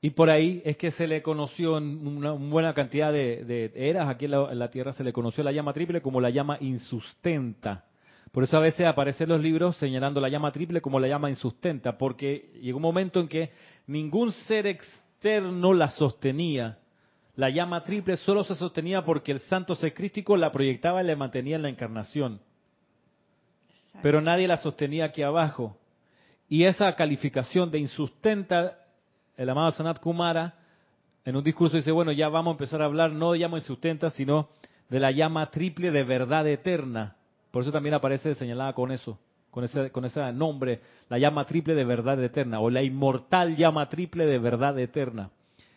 Y por ahí es que se le conoció en una, buena cantidad de, eras, aquí en la, Tierra se le conoció la llama triple como la llama insustenta. Por eso a veces aparecen los libros señalando la llama triple como la llama insustenta, porque llegó un momento en que ningún ser externo la sostenía. La llama triple solo se sostenía porque el santo ser crístico la proyectaba y la mantenía en la encarnación. Pero nadie la sostenía aquí abajo. Y esa calificación de insustenta, el amado Sanat Kumara, en un discurso dice, bueno, ya vamos a empezar a hablar no de llama insustenta, sino de la llama triple de verdad eterna. Por eso también aparece señalada con eso, con ese, con ese nombre, la llama triple de verdad eterna, o la inmortal llama triple de verdad eterna.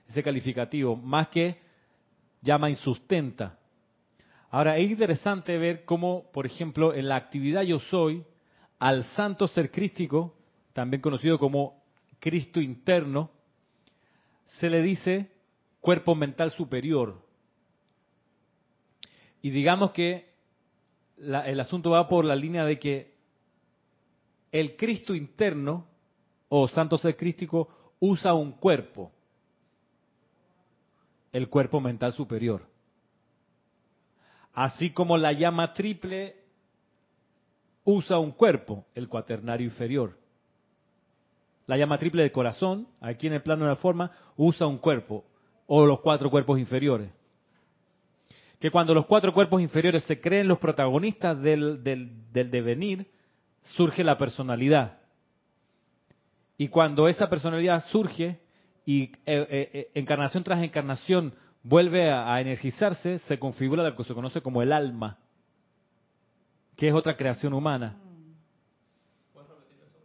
Ese calificativo, más que llama insustenta. Ahora, es interesante ver cómo, por ejemplo, en la actividad Yo Soy, al santo ser crístico, también conocido como Cristo interno, se le dice cuerpo mental superior, Y digamos que la- el asunto va por la línea de que el Cristo interno o santo ser crístico usa un cuerpo, el cuerpo mental superior. Así como la llama triple usa un cuerpo, el cuaternario inferior. La llama triple del corazón, aquí en el plano de la forma, usa un cuerpo, o los cuatro cuerpos inferiores. Que cuando los cuatro cuerpos inferiores se creen los protagonistas del, devenir, surge la personalidad. Y cuando esa personalidad surge y eh, eh, eh, encarnación tras encarnación vuelve a, energizarse, se configura lo que se conoce como el alma, que es otra creación humana.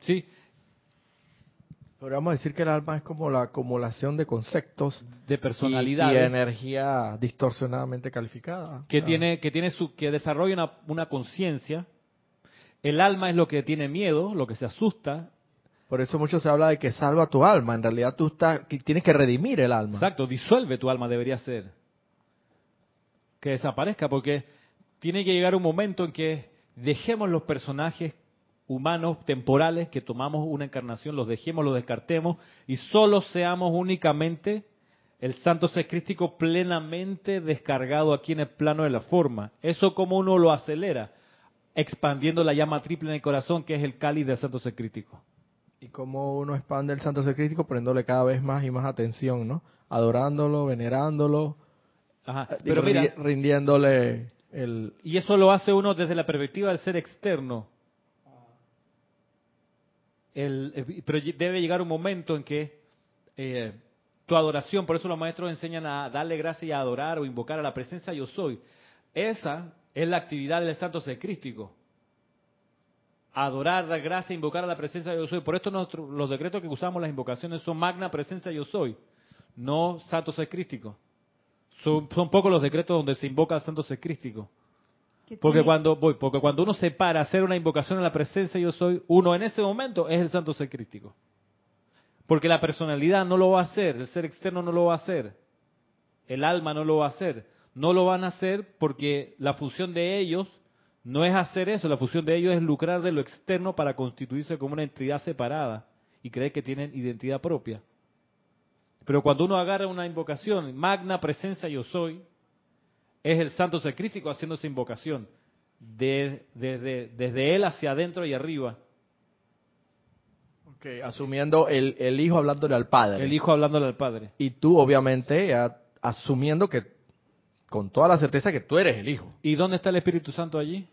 Sí, Podríamos decir que el alma es como la acumulación de conceptos de y, personalidades. y energía distorsionadamente calificada. que O sea, tiene que tiene su que desarrolla una, una conciencia el alma es lo que tiene miedo lo que se asusta Por eso mucho se habla de que salva tu alma. En realidad tú estás, tienes que redimir el alma. exacto disuelve tu alma debería ser que desaparezca porque tiene que llegar un momento en que dejemos los personajes humanos temporales que tomamos una encarnación los dejemos los descartemos y solo seamos únicamente el santo ser crístico plenamente descargado aquí en el plano de la forma eso como uno lo acelera expandiendo la llama triple en el corazón, que es el cáliz del santo ser crítico. Y como uno expande el santo ser crítico poniéndole cada vez más y más atención, ¿no? Adorándolo, venerándolo, Ajá. eh, Pero rindi- mira, rindiéndole el... y eso lo hace uno desde la perspectiva del ser externo. El- eh, pero debe llegar un momento en que eh, tu adoración, por eso los maestros enseñan a darle gracia y a adorar o invocar a la presencia yo soy. Esa es la actividad del santo ser crístico. Adorar, dar gracia, invocar a la presencia yo soy. Por esto nosotros, los decretos que usamos, las invocaciones, son magna presencia yo soy, no santo ser crístico. Son, son pocos los decretos donde se invoca al santo ser crístico. Que Porque cuando voy, porque cuando uno se para a hacer una invocación a la presencia yo soy, uno en ese momento es el santo ser crístico. Porque la personalidad no lo va a hacer, el ser externo no lo va a hacer, el alma no lo va a hacer. No lo van a hacer porque la función de ellos no es hacer eso, la función de ellos es lucrar de lo externo para constituirse como una entidad separada y creer que tienen identidad propia. Pero cuando uno agarra una invocación, magna presencia yo soy, es el santo ser crístico haciendo esa invocación, de- desde, desde él hacia adentro y arriba. Ok, asumiendo el, el hijo hablándole al padre. El hijo hablándole al padre. Y tú, obviamente, ya asumiendo que, con toda la certeza que tú eres el hijo. ¿Y dónde está el Espíritu Santo allí?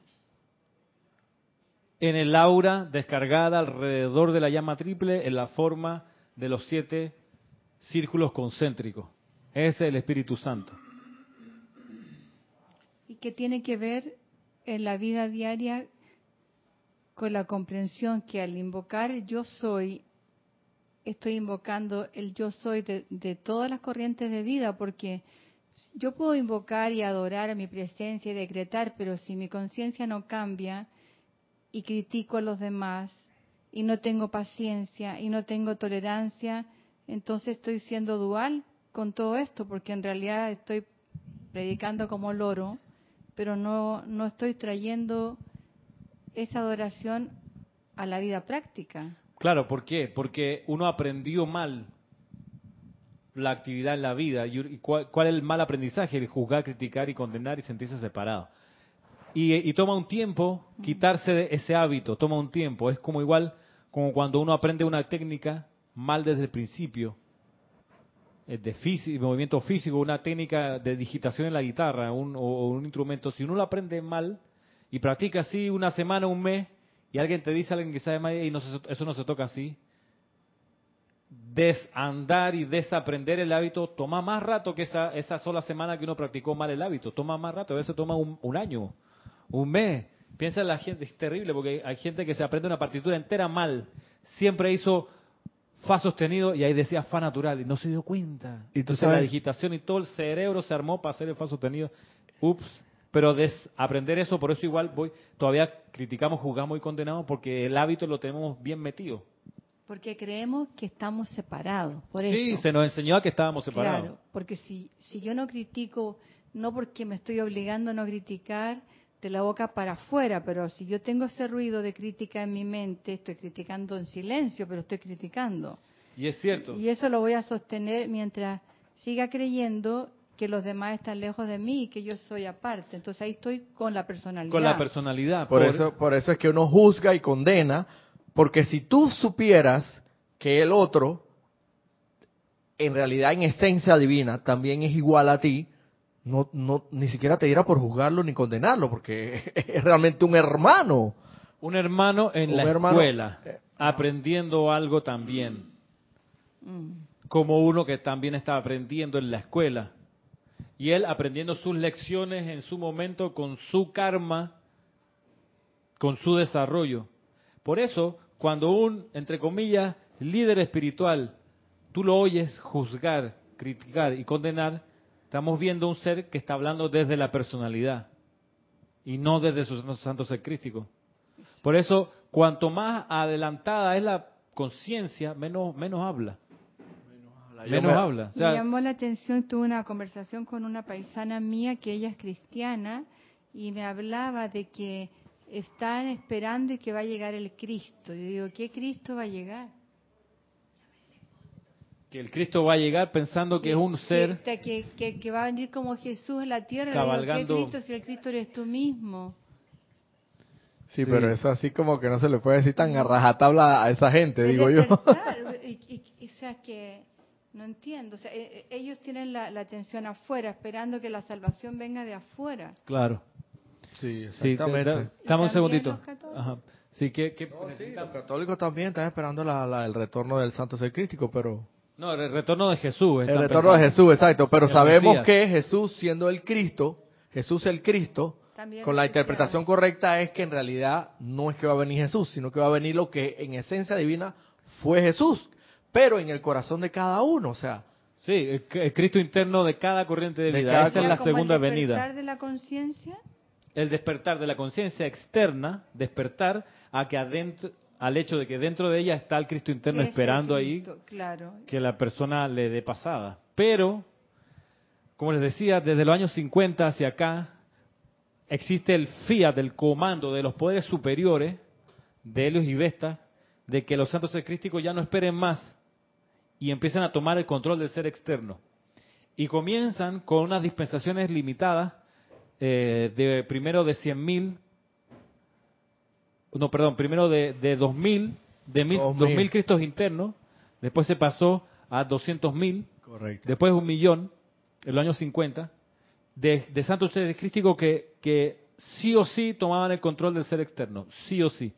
En el aura descargada alrededor de la llama triple en la forma de los siete círculos concéntricos. Ese es el Espíritu Santo. y que tiene que ver en la vida diaria con la comprensión que al invocar yo soy, estoy invocando el yo soy de, de todas las corrientes de vida, porque yo puedo invocar y adorar a mi presencia y decretar, pero si mi conciencia no cambia y critico a los demás y no tengo paciencia y no tengo tolerancia, entonces estoy siendo dual con todo esto, porque en realidad estoy predicando como loro, pero no, no estoy trayendo esa adoración a la vida práctica. Claro, ¿por qué? Porque uno aprendió mal la actividad en la vida. ¿Y cuál, cuál es el mal aprendizaje? El juzgar, criticar y condenar y sentirse separado. Y, y toma un tiempo quitarse de ese hábito, toma un tiempo. Es como igual como cuando uno aprende una técnica mal desde el principio, eh, de físico, movimiento físico, una técnica de digitación en la guitarra un- o, un instrumento. Si uno lo aprende mal y practica así una semana, un mes, y alguien te dice, alguien que sabe más, y no se- eso no se toca así, desandar y desaprender el hábito toma más rato que esa, esa sola semana que uno practicó mal el hábito. Toma más rato, a veces toma un, un año, un mes. Piensa en la gente, es terrible porque hay gente que se aprende una partitura entera mal. Siempre hizo fa sostenido y ahí decía fa natural y no se dio cuenta. Y tú Entonces sabes- la digitación y todo el cerebro se armó para hacer el fa sostenido. Ups. Pero desaprender eso, por eso igual voy, todavía criticamos, juzgamos y condenamos porque el hábito lo tenemos bien metido. Porque creemos que estamos separados, por eso. Sí, se nos enseñó a que estábamos separados. Claro, porque si, si yo no critico no porque me estoy obligando a no criticar de la boca para afuera, pero si yo tengo ese ruido de crítica en mi mente, estoy criticando en silencio, pero estoy criticando. Y es cierto. Y eso lo voy a sostener mientras siga creyendo que los demás están lejos de mí y que yo soy aparte. Entonces ahí estoy con la personalidad. Con la personalidad. Por, eso, por eso es que uno juzga y condena, porque si tú supieras que el otro, en realidad en esencia divina, también es igual a ti, no, no, ni siquiera te diera por juzgarlo ni condenarlo, porque es realmente un hermano. Un hermano en Un la hermano- escuela, aprendiendo algo también, Mm. como uno que también está aprendiendo en la escuela. Y él aprendiendo sus lecciones en su momento con su karma, con su desarrollo. Por eso, cuando un, entre comillas, líder espiritual, tú lo oyes juzgar, criticar y condenar, estamos viendo un ser que está hablando desde la personalidad y no desde su santo- ser crístico. Por eso, cuanto más adelantada es la conciencia, menos, menos habla. Menos me- habla. O Me llamó la atención, tuve una conversación con una paisana mía que ella es cristiana y me hablaba de que están esperando y que va a llegar el Cristo. Yo digo, ¿qué Cristo va a llegar? Que el Cristo va a llegar pensando que es un ser Que, que, que- que va a venir como Jesús a la tierra. Digo, Cabalgando. ¿Qué Cristo si el Cristo eres tú mismo? Sí, Sí. pero eso así como que no se le puede decir tan a rajatabla a esa gente, Es digo yo. despertar, y, y- y- o sea que no entiendo. O sea, eh, eh, ellos tienen la, la atención afuera, esperando que la salvación venga de afuera. Claro. Sí, Sí, dame un segundito. los católicos. Ajá. Sí, que, que Sí, los católicos también están esperando la- la- el retorno del santo ser crístico, pero... No, el retorno de Jesús. El retorno de. Jesús, exacto. Pero El sabemos Mesías. que Jesús, siendo el Cristo, Jesús el Cristo, También con la interpretación correcta es que en realidad no es que va a venir Jesús, sino que va a venir lo que en esencia divina fue Jesús, pero en el corazón de cada uno, o sea, Sí, el, el Cristo interno de cada corriente de De vida. cada Esa es la segunda el venida. despertar de la conciencia? El despertar de la conciencia externa, despertar a que adentro, al hecho de que dentro de ella está el Cristo interno que es el esperando ahí Claro. que la persona le dé pasada. Pero, como les decía, desde los años 50 hacia acá, existe el fiat del comando de los poderes superiores, de Helios y Vesta, de que los santos crísticos ya no esperen más y empiezan a tomar el control del ser externo. Y comienzan con unas dispensaciones limitadas, eh, de primero de 100.000, no, perdón, primero de, de 2.000, de mil, 2.000. 2.000 cristos internos, después se pasó a 200.000, correcto. después un millón, en los años 50, de, de santos seres crísticos que, que sí o sí tomaban el control del ser externo, sí o sí.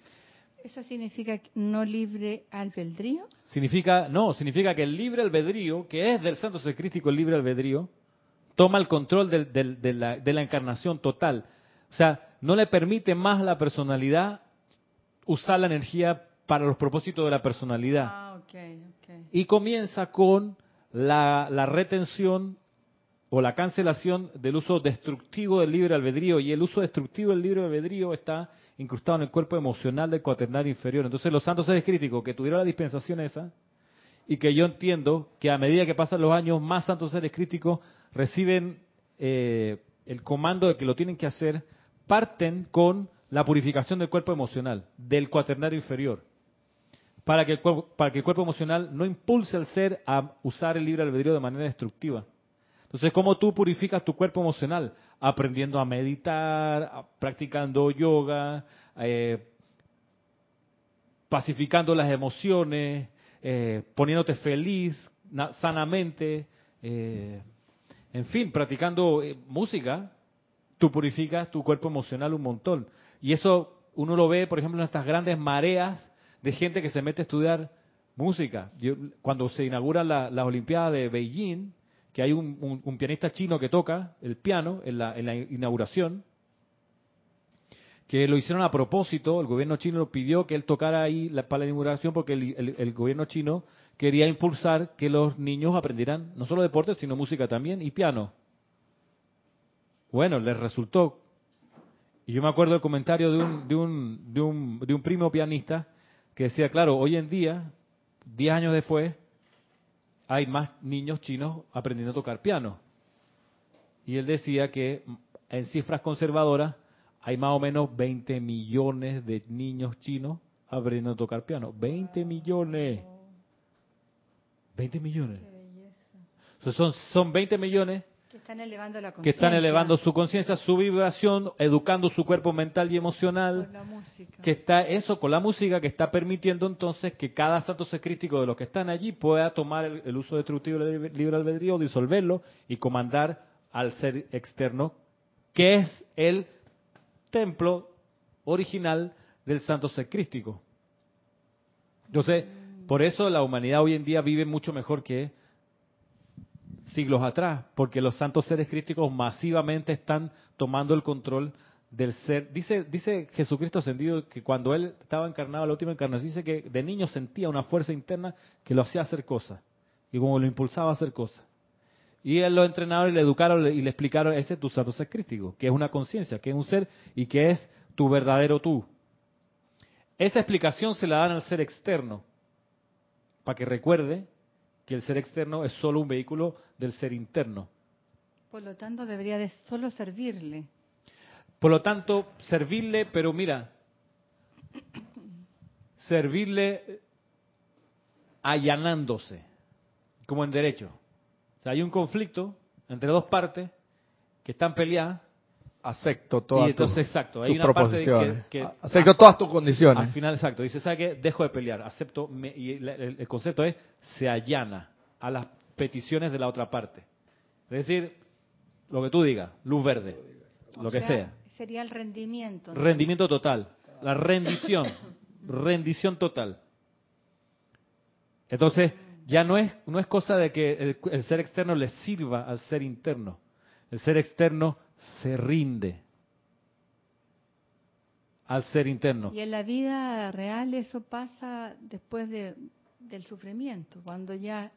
¿Eso significa no libre albedrío? Significa, no, significa que el libre albedrío, que es del santo ser crístico el libre albedrío, toma el control del- del- de, la, de la encarnación total. O sea, no le permite más a la personalidad usar la energía para los propósitos de la personalidad. Ah. Y comienza con la, la retención o la cancelación del uso destructivo del libre albedrío. Y el uso destructivo del libre albedrío está incrustado en el cuerpo emocional del cuaternario inferior. Entonces los santos seres críticos que tuvieron la dispensación esa, y que yo entiendo que a medida que pasan los años, más santos seres críticos reciben eh, el comando de que lo tienen que hacer, parten con la purificación del cuerpo emocional, del cuaternario inferior para que, el cuerpo, para que el cuerpo emocional no impulse al ser a usar el libre albedrío de manera destructiva. Entonces, ¿cómo tú purificas tu cuerpo emocional? Aprendiendo a meditar, practicando yoga, eh, pacificando las emociones, eh, poniéndote feliz na- sanamente, eh, en fin, practicando música, tú purificas tu cuerpo emocional un montón. Y eso uno lo ve, por ejemplo, en estas grandes mareas de gente que se mete a estudiar música. Cuando se inaugura la, las Olimpiadas de Beijing, que hay un, pianista chino que toca el piano en la, la inauguración, que lo hicieron a propósito, el gobierno chino pidió que él tocara ahí la, para la inauguración porque el, el- el gobierno chino quería impulsar que los niños aprendieran no solo deporte, sino música también y piano. Bueno, les resultó. Y yo me acuerdo del comentario de un, de un, de un, de un primo pianista que decía, claro, hoy en día, 10 años después, hay más niños chinos aprendiendo a tocar piano. y él decía que en cifras conservadoras hay más o menos 20 millones de niños chinos aprendiendo a tocar piano. 20 millones. 20 millones. son, son 20 millones están elevando, la que están elevando su conciencia, su vibración, educando su cuerpo mental y emocional. Con la música. Que está eso con la música que está permitiendo entonces que cada santo secrístico de los que están allí pueda tomar el, el uso destructivo del libre albedrío, disolverlo y comandar al ser externo, que es el templo original del santo ser crístico. Entonces, por eso la humanidad hoy en día vive mucho mejor que siglos atrás, porque los santos seres crísticos masivamente están tomando el control del ser. Dice, dice Jesucristo ascendido que cuando él estaba encarnado, la última encarnación, dice que de niño sentía una fuerza interna que lo hacía hacer cosas, y como lo impulsaba a hacer cosas. Y él lo entrenaron y le educaron y le explicaron, ese es tu santo ser crístico, que es una conciencia, que es un ser y que es tu verdadero tú. Esa explicación se la dan al ser externo, para que recuerde que el ser externo es solo un vehículo del ser interno. Por lo tanto, debería de solo servirle. Por lo tanto, servirle, pero mira, servirle allanándose, como en derecho. O sea, hay un conflicto entre dos partes que están peleadas. Acepto todas y entonces, tus, exacto, hay tus una parte de proposiciones. que, que- Acepto todas tus condiciones. Al final, exacto. Dice, ¿sabe qué? Dejo de pelear, acepto, me- y el, el concepto es, se allana a las peticiones de la otra parte. Es decir, lo que tú digas, luz verde, lo que sea, sea. Sería el rendimiento. ¿no? Rendimiento total, la rendición, rendición total. Entonces, ya no es, no es cosa de que el, el ser externo le sirva al ser interno. El ser externo se rinde al ser interno. Y en la vida real eso pasa después de, del sufrimiento, cuando ya,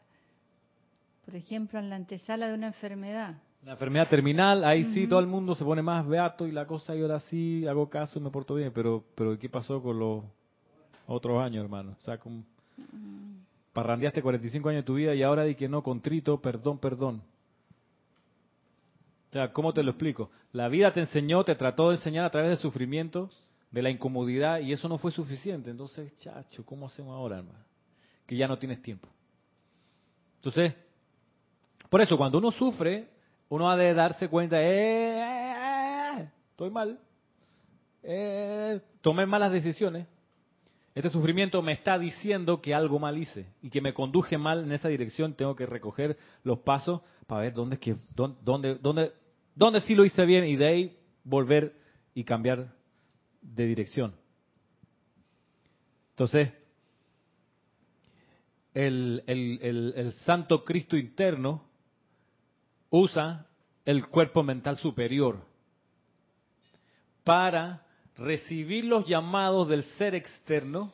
por ejemplo, en la antesala de una enfermedad, La enfermedad terminal, ahí sí todo el mundo se pone más beato y la cosa, y ahora sí hago caso y me porto bien, pero pero ¿qué pasó con los otros años, hermano? O sea, como parrandeaste 45 años de tu vida y ahora di que no, contrito, perdón, perdón. O sea, ¿cómo te lo explico? La vida te enseñó, te trató de enseñar a través del sufrimiento, de la incomodidad, y eso no fue suficiente. Entonces, chacho, ¿cómo hacemos ahora, hermano? Que ya no tienes tiempo. Entonces, por eso, cuando uno sufre, uno ha de darse cuenta, eh, eh, eh, estoy mal, eh, tomé malas decisiones. Este sufrimiento me está diciendo que algo mal hice y que me conduje mal en esa dirección. Tengo que recoger los pasos para ver dónde, dónde, dónde, dónde sí lo hice bien y de ahí volver y cambiar de dirección. Entonces, el, el, el, el Santo Cristo interno usa el cuerpo mental superior para recibir los llamados del ser externo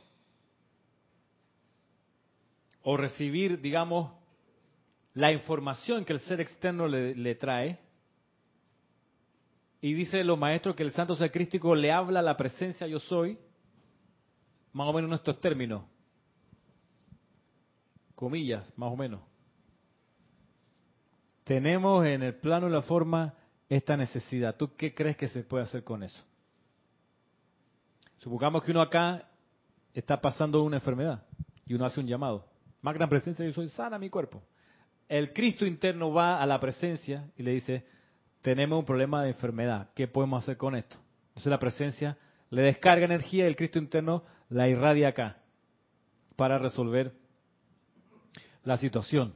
o recibir, digamos, la información que el ser externo le trae. Y dice los maestros que el santo ser crístico le habla a la presencia yo soy, más o menos en estos términos, comillas, más o menos. Tenemos en el plano de la forma esta necesidad. ¿Tú qué crees que se puede hacer con eso? Supongamos que uno acá está pasando una enfermedad y uno hace un llamado. Más gran presencia, yo soy sana mi cuerpo. El Cristo interno va a la presencia y le dice, tenemos un problema de enfermedad, ¿qué podemos hacer con esto? Entonces la presencia le descarga energía y el Cristo interno la irradia acá para resolver la situación.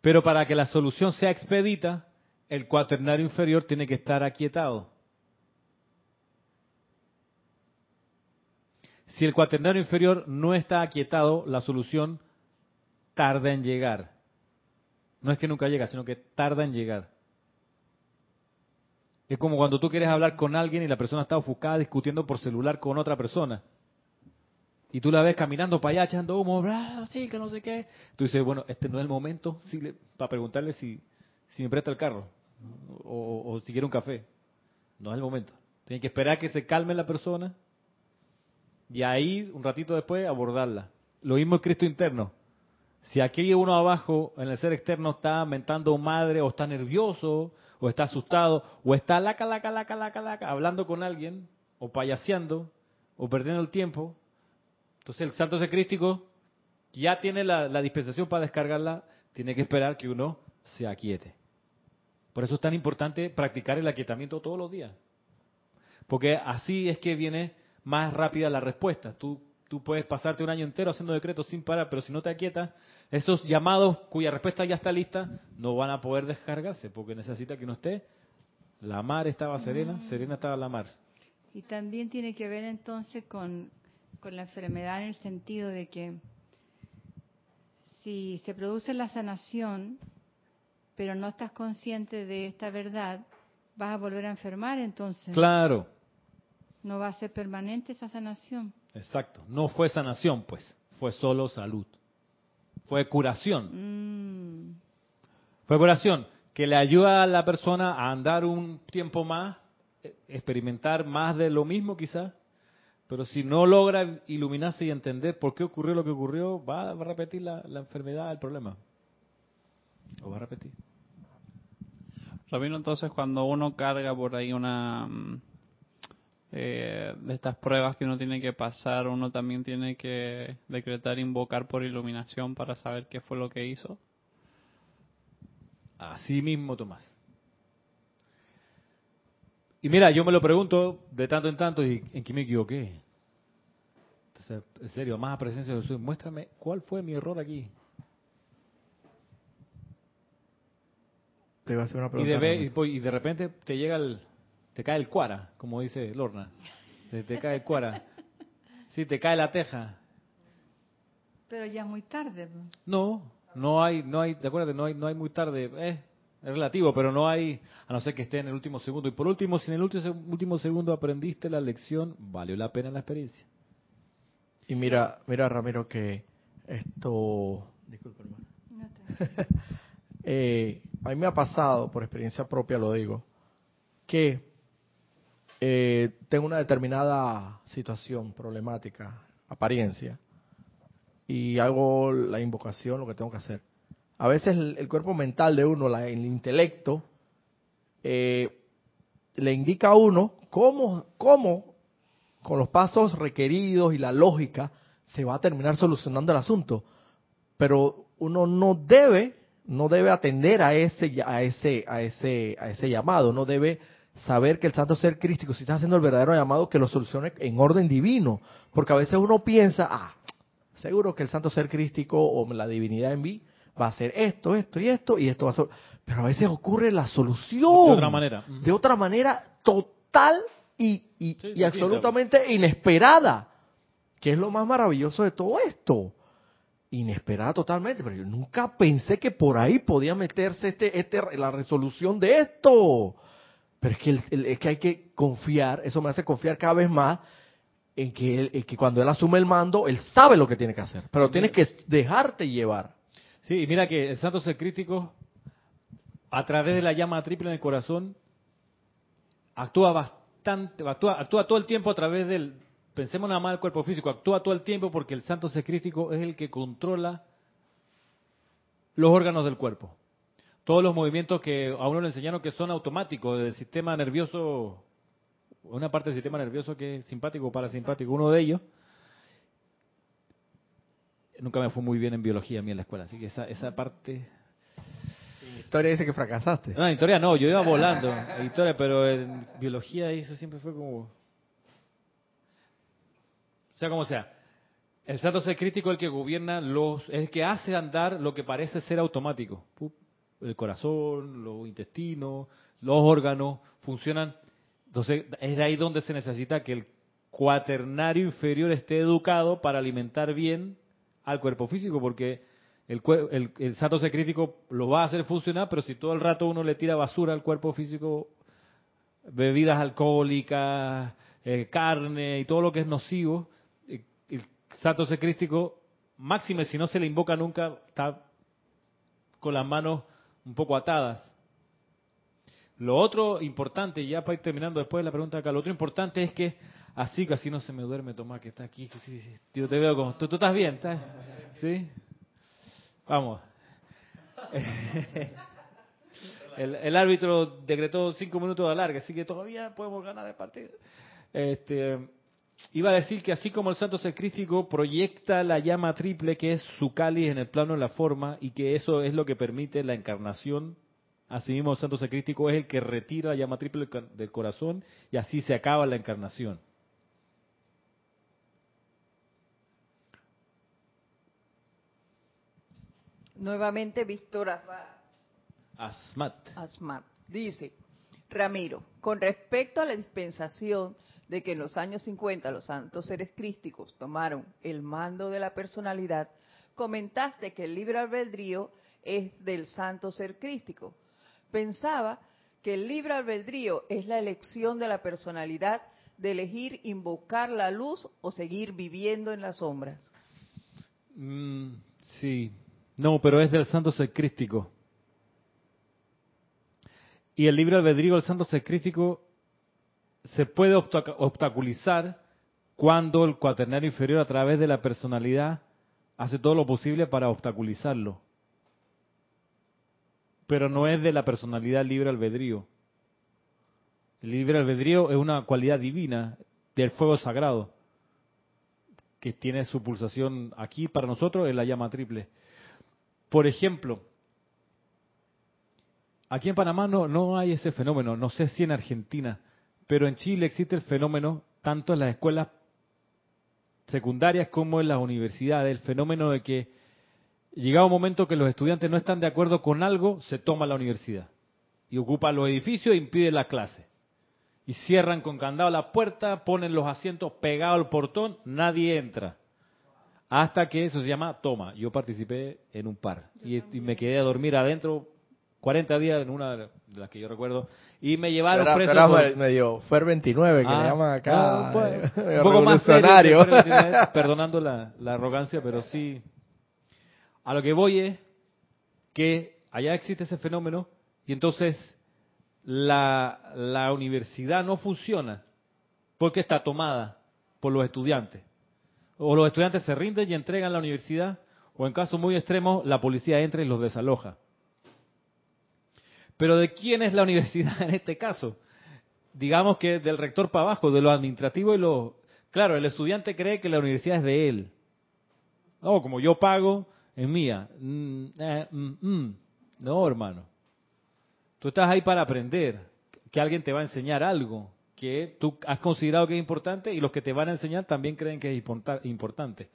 Pero para que la solución sea expedita, el cuaternario inferior tiene que estar aquietado. Si el cuaternario inferior no está aquietado, la solución tarda en llegar. No es que nunca llega, sino que tarda en llegar. Es como cuando tú quieres hablar con alguien y la persona está ofuscada discutiendo por celular con otra persona. Y tú la ves caminando para allá, echando humo, bla, que no sé qué. Tú dices, bueno, este no es el momento para preguntarle si, si me presta el carro o, si quiere un café. No es el momento. Tienes que esperar que se calme la persona y ahí, un ratito después, abordarla. Lo mismo el Cristo interno. Si aquí uno abajo, en el ser externo, está mentando madre, o está nervioso, o está asustado, o está laca, laca, laca, laca, laca, hablando con alguien, o payaseando, o perdiendo el tiempo, entonces el santo secrístico ya tiene la, la dispensación para descargarla, tiene que esperar que uno se aquiete. Por eso es tan importante practicar el aquietamiento todos los días. Porque así es que viene más rápida la respuesta. Tú, tú puedes pasarte un año entero haciendo decretos sin parar, pero si no te aquietas, esos llamados cuya respuesta ya está lista no van a poder descargarse porque necesita que uno esté. La mar estaba serena, serena estaba la mar. Y también tiene que ver entonces con, con la enfermedad en el sentido de que si se produce la sanación, pero no estás consciente de esta verdad, vas a volver a enfermar entonces. Claro, No va a ser permanente esa sanación. Exacto. No fue sanación, pues, fue solo salud. Fue curación. Mm, Fue curación que le ayuda a la persona a andar un tiempo más, eh, experimentar más de lo mismo quizás, pero si no logra iluminarse y entender por qué ocurrió lo que ocurrió, va a repetir la, la enfermedad, el problema. Lo va a repetir. Rabino, entonces cuando uno carga por ahí una mm, eh, de estas pruebas que uno tiene que pasar, uno también tiene que decretar, invocar por iluminación para saber qué fue lo que hizo. Así mismo, Tomás. Y mira, yo me lo pregunto de tanto en tanto, ¿y en qué me equivoqué? Entonces, en serio, más a presencia de Jesús, muéstrame cuál fue mi error aquí. Te iba a hacer una Y pregunta. de, y, voy- y de repente te llega el, te cae el cuara, como dice Lorna. Te, te cae el cuara. Sí, te cae la teja. pero ya muy tarde. No, no hay, no hay, ¿te acuerdas? No hay, no hay muy tarde. Eh, es relativo, pero no hay, a no ser que esté en el último segundo. Y por último, si en el último, último segundo aprendiste la lección, valió la pena la experiencia. Y mira, mira Ramiro que esto, disculpa hermano. No te- Eh, a mí me ha pasado, por experiencia propia lo digo, que eh, tengo una determinada situación problemática, apariencia, y hago la invocación, lo que tengo que hacer. A veces el, cuerpo mental de uno, el intelecto, eh, le indica a uno cómo, cómo, con los pasos requeridos y la lógica, se va a terminar solucionando el asunto. Pero uno no debe, no debe atender a ese, a ese, a ese, a ese llamado, no debe saber que el santo ser crístico, si está haciendo el verdadero llamado, que lo solucione en orden divino. Porque a veces uno piensa, ah, seguro que el santo ser crístico o la divinidad en mí va a hacer esto, esto y esto, y esto va a ser... Pero a veces ocurre la solución. De otra manera. De otra manera total y, y, Sí, y distinta. absolutamente inesperada. Que es lo más maravilloso de todo esto. Inesperada totalmente, pero yo nunca pensé que por ahí podía meterse este, este, la resolución de esto. Pero es que, el- es que hay que confiar, eso me hace confiar cada vez más en que, él- en que cuando él asume el mando, él sabe lo que tiene que hacer. Pero tienes que dejarte llevar. Sí, y mira que el santo ser crítico, a través de la llama triple en el corazón, actúa bastante, actúa, actúa todo el tiempo a través del, pensemos nada más el cuerpo físico, actúa todo el tiempo porque el santo ser crítico es el que controla los órganos del cuerpo. Todos los movimientos que a uno le enseñaron que son automáticos del sistema nervioso, una parte del sistema nervioso que es simpático o parasimpático, uno de ellos, nunca me fue muy bien en biología a mí en la escuela, así que esa, esa parte... Historia dice que fracasaste. No, en historia no, yo iba volando en historia, pero en biología eso siempre fue como... Sea, como sea, el santo ser crítico es el que gobierna los... es el que hace andar lo que parece ser automático. Pup, El corazón, los intestinos, los órganos funcionan. Entonces, es de ahí donde se necesita que el cuaternario inferior esté educado para alimentar bien al cuerpo físico, porque el, el, el santo crítico lo va a hacer funcionar, pero si todo el rato uno le tira basura al cuerpo físico, bebidas alcohólicas, eh, carne y todo lo que es nocivo, eh, el santo ser crístico, máxime si no se le invoca nunca, está con las manos un poco atadas. Lo otro importante, ya para ir terminando después de la pregunta acá, lo otro importante es que así así no se me duerme Tomás, que está aquí. sí, te veo como, ¿tú, tú estás bien? ¿Estás? ¿Sí? Vamos. El, el árbitro decretó cinco minutos de alargue, así que todavía podemos ganar el partido. Este, iba a decir que así como el santo sacrístico proyecta la llama triple que es su cáliz en el plano de la forma y que eso es lo que permite la encarnación, asimismo el santo sacrístico es el que retira la llama triple del corazón y así se acaba la encarnación. Nuevamente Víctor Asma- Asmat. Asmat dice, Ramiro, con respecto a la dispensación de que en los años 50 los santos seres crísticos tomaron el mando de la personalidad, comentaste que el libre albedrío es del santo ser crístico. Pensaba que el libre albedrío es la elección de la personalidad de elegir invocar la luz o seguir viviendo en las sombras. Mm, sí. No, pero es del santo sacrístico. Y el libre albedrío del santo sacrístico se puede obstac- obstaculizar cuando el cuaternario inferior a través de la personalidad hace todo lo posible para obstaculizarlo. Pero no es de la personalidad libre albedrío. El libre albedrío es una cualidad divina del fuego sagrado que tiene su pulsación aquí para nosotros en la llama triple. Por ejemplo, aquí en Panamá no, no hay ese fenómeno, no sé si en Argentina, pero en Chile existe el fenómeno, tanto en las escuelas secundarias como en las universidades, el fenómeno de que llegado un momento que los estudiantes no están de acuerdo con algo, se toma la universidad y ocupa los edificios e impide la clase. Y cierran con candado la puerta, ponen los asientos pegados al portón, nadie entra. Hasta que eso se llama toma. Yo participé en un par y, y me quedé a dormir adentro 40 días en una de las que yo recuerdo y me llevaron Era, preso. era por- me- medio Fer 29, que Ah, le llaman acá. no, pues, eh, un poco más serio que revolucionario. Fer 29, perdonando la, la arrogancia, pero sí. A lo que voy es que allá existe ese fenómeno y entonces la, la universidad no funciona porque está tomada por los estudiantes. O los estudiantes se rinden y entregan la universidad, o en casos muy extremos, la policía entra y los desaloja. Pero ¿de quién es la universidad en este caso? Digamos que del rector para abajo, de lo administrativo y lo... Claro, el estudiante cree que la universidad es de él. No, como yo pago, es mía. Mm, eh, mm, mm. No, hermano. Tú estás ahí para aprender, que alguien te va a enseñar algo que tú has considerado que es importante y los que te van a enseñar también creen que es importa- importante.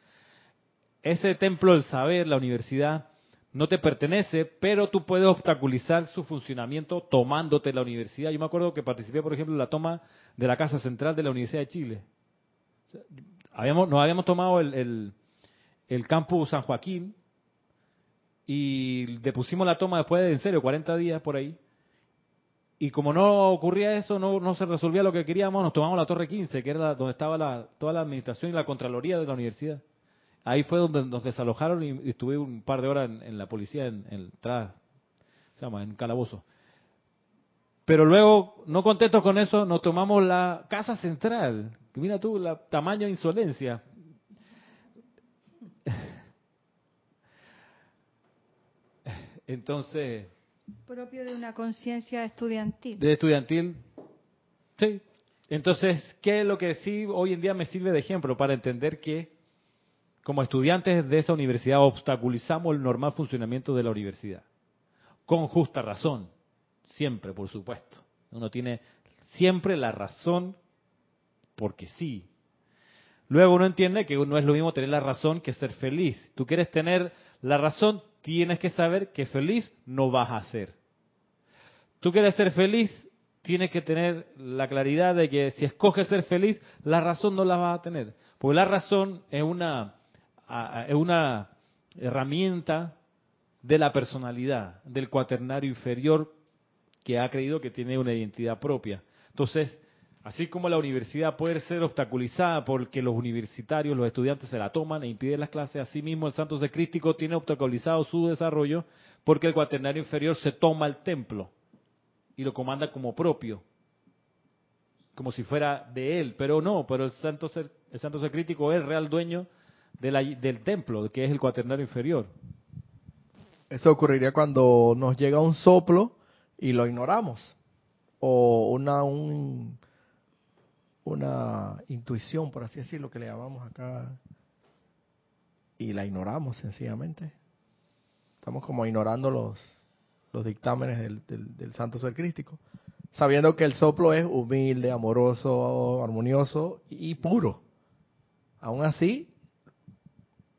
Ese templo del saber, la universidad, no te pertenece, pero tú puedes obstaculizar su funcionamiento tomándote la universidad. Yo me acuerdo que participé, por ejemplo, en la toma de la Casa Central de la Universidad de Chile. Habíamos, nos habíamos tomado el, el, el campus San Joaquín y depusimos la toma después de, en serio, 40 días por ahí. Y como no ocurría eso, no, no se resolvía lo que queríamos, nos tomamos la Torre 15, que era la- donde estaba la, toda la administración y la Contraloría de la universidad. Ahí fue donde nos desalojaron y, estuve un par de horas en, en la policía, en, en, se llama, en calabozo. Pero luego, no contentos con eso, nos tomamos la Casa Central. Mira tú, la tamaño de insolencia. Entonces, Propio de una conciencia estudiantil. de estudiantil, sí. Entonces, ¿qué es lo que sí hoy en día me sirve de ejemplo para entender que como estudiantes de esa universidad obstaculizamos el normal funcionamiento de la universidad? Con justa razón, siempre, por supuesto. Uno tiene siempre la razón porque sí. Luego uno entiende que no es lo mismo tener la razón que ser feliz. Tú quieres tener la razón, tienes que saber que feliz no vas a ser. Tú quieres ser feliz, tienes que tener la claridad de que si escoges ser feliz, la razón no la vas a tener. Porque la razón es una, es una herramienta de la personalidad, del cuaternario inferior que ha creído que tiene una identidad propia. Entonces, así como la universidad puede ser obstaculizada porque los universitarios, los estudiantes se la toman e impiden las clases, así mismo el santo secrístico tiene obstaculizado su desarrollo porque el cuaternario inferior se toma el templo y lo comanda como propio, como si fuera de él, pero no, pero el santo, el santo secrítico es real dueño de la- del templo, que es el cuaternario inferior. Eso ocurriría cuando nos llega un soplo y lo ignoramos. O una, un, una intuición, por así decirlo, que le llamamos acá. Y la ignoramos sencillamente. Estamos como ignorando los, los dictámenes del, del, del santo ser crístico. Sabiendo que el soplo es humilde, amoroso, armonioso y puro. Aún así,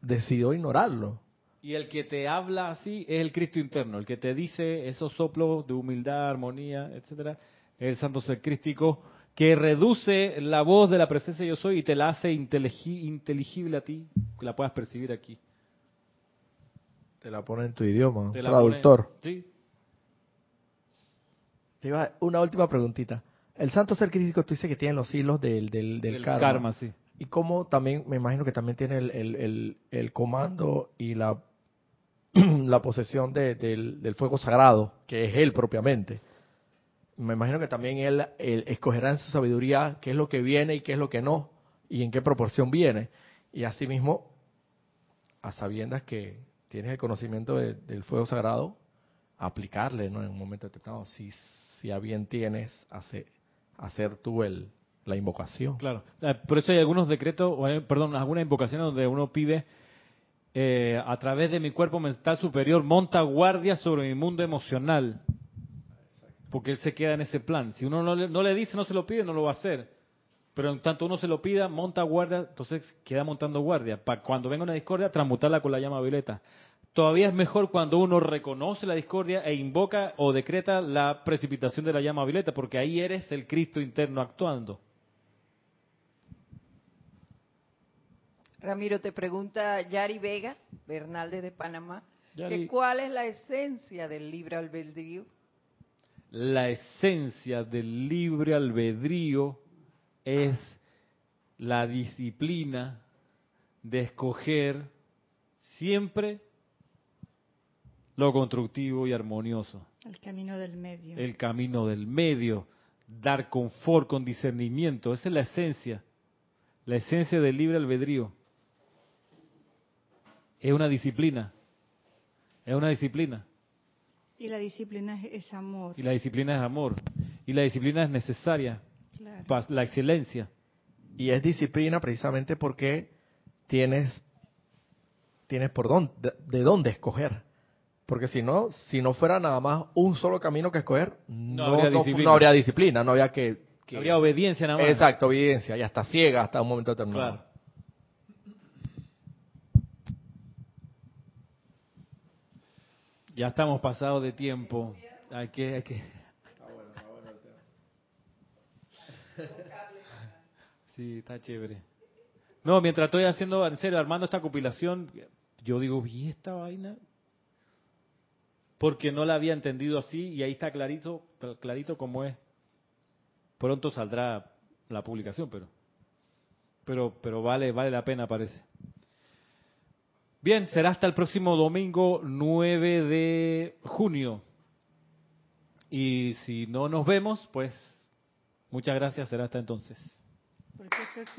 decidió ignorarlo. Y el que te habla así es el Cristo interno, el que te dice esos soplos de humildad, armonía, etcétera, es el Santo Ser Crístico que reduce la voz de la presencia yo soy y te la hace inteligible, a ti, que la puedas percibir aquí. Te la pone en tu idioma, Te traductor. pone- sí, Te iba- una última preguntita. El santo ser crítico, tú dices que tiene los hilos del, del, del del karma. karma, sí. Y como también, me imagino que también tiene el, el, el, comando y la, la posesión de- del, del fuego sagrado, que es él propiamente. Me imagino que también él, él escogerá en su sabiduría qué es lo que viene y qué es lo que no, y en qué proporción viene. Y asimismo, a sabiendas que tienes el conocimiento de- del fuego sagrado, aplicarle ¿no? en un momento determinado, si, si a bien tienes, hace, hacer tú el, la invocación. Claro. Eh, Por eso hay algunos decretos, o perdón, algunas invocaciones donde uno pide eh, a través de mi cuerpo mental superior monta guardia sobre mi mundo emocional. Porque él se queda en ese plan. Si uno no le, no le dice, no se lo pide, no lo va a hacer. Pero en tanto uno se lo pida, monta guardia, entonces queda montando guardia. Para cuando venga una discordia, transmutarla con la llama violeta. Todavía es mejor cuando uno reconoce la discordia e invoca o decreta la precipitación de la llama violeta, porque ahí eres el Cristo interno actuando. Ramiro, te pregunta Yari Vega, Bernal de Panamá, Yari. que cuál es la esencia del libre albedrío. la esencia del libre albedrío es la disciplina de escoger siempre lo constructivo y armonioso, El camino del medio. el camino del medio, dar confort con discernimiento, esa es la esencia, la esencia del libre albedrío. Es una disciplina, es una disciplina. Y la disciplina es, amor. Y la disciplina es amor. Y la disciplina es necesaria Claro. para la excelencia. Y es disciplina precisamente porque tienes, tienes por dónde, de, de dónde escoger. Porque si no, si no fuera nada más un solo camino que escoger, no, habría no- disciplina. no habría disciplina, no habría que... que- Habría obediencia nada más. Exacto, obediencia, y hasta ciega hasta un momento determinado. Claro. Ya estamos pasados de tiempo. Hay que, hay que. Sí, está chévere. No, mientras estoy haciendo, en serio, armando esta compilación, yo digo, ¿y esta vaina? Porque no la había entendido así y ahí está clarito, clarito como es. Pronto saldrá la publicación, pero, pero, pero vale, vale la pena, parece. Bien, será hasta el próximo domingo 9 de junio. Y si no nos vemos, pues muchas gracias, será hasta entonces.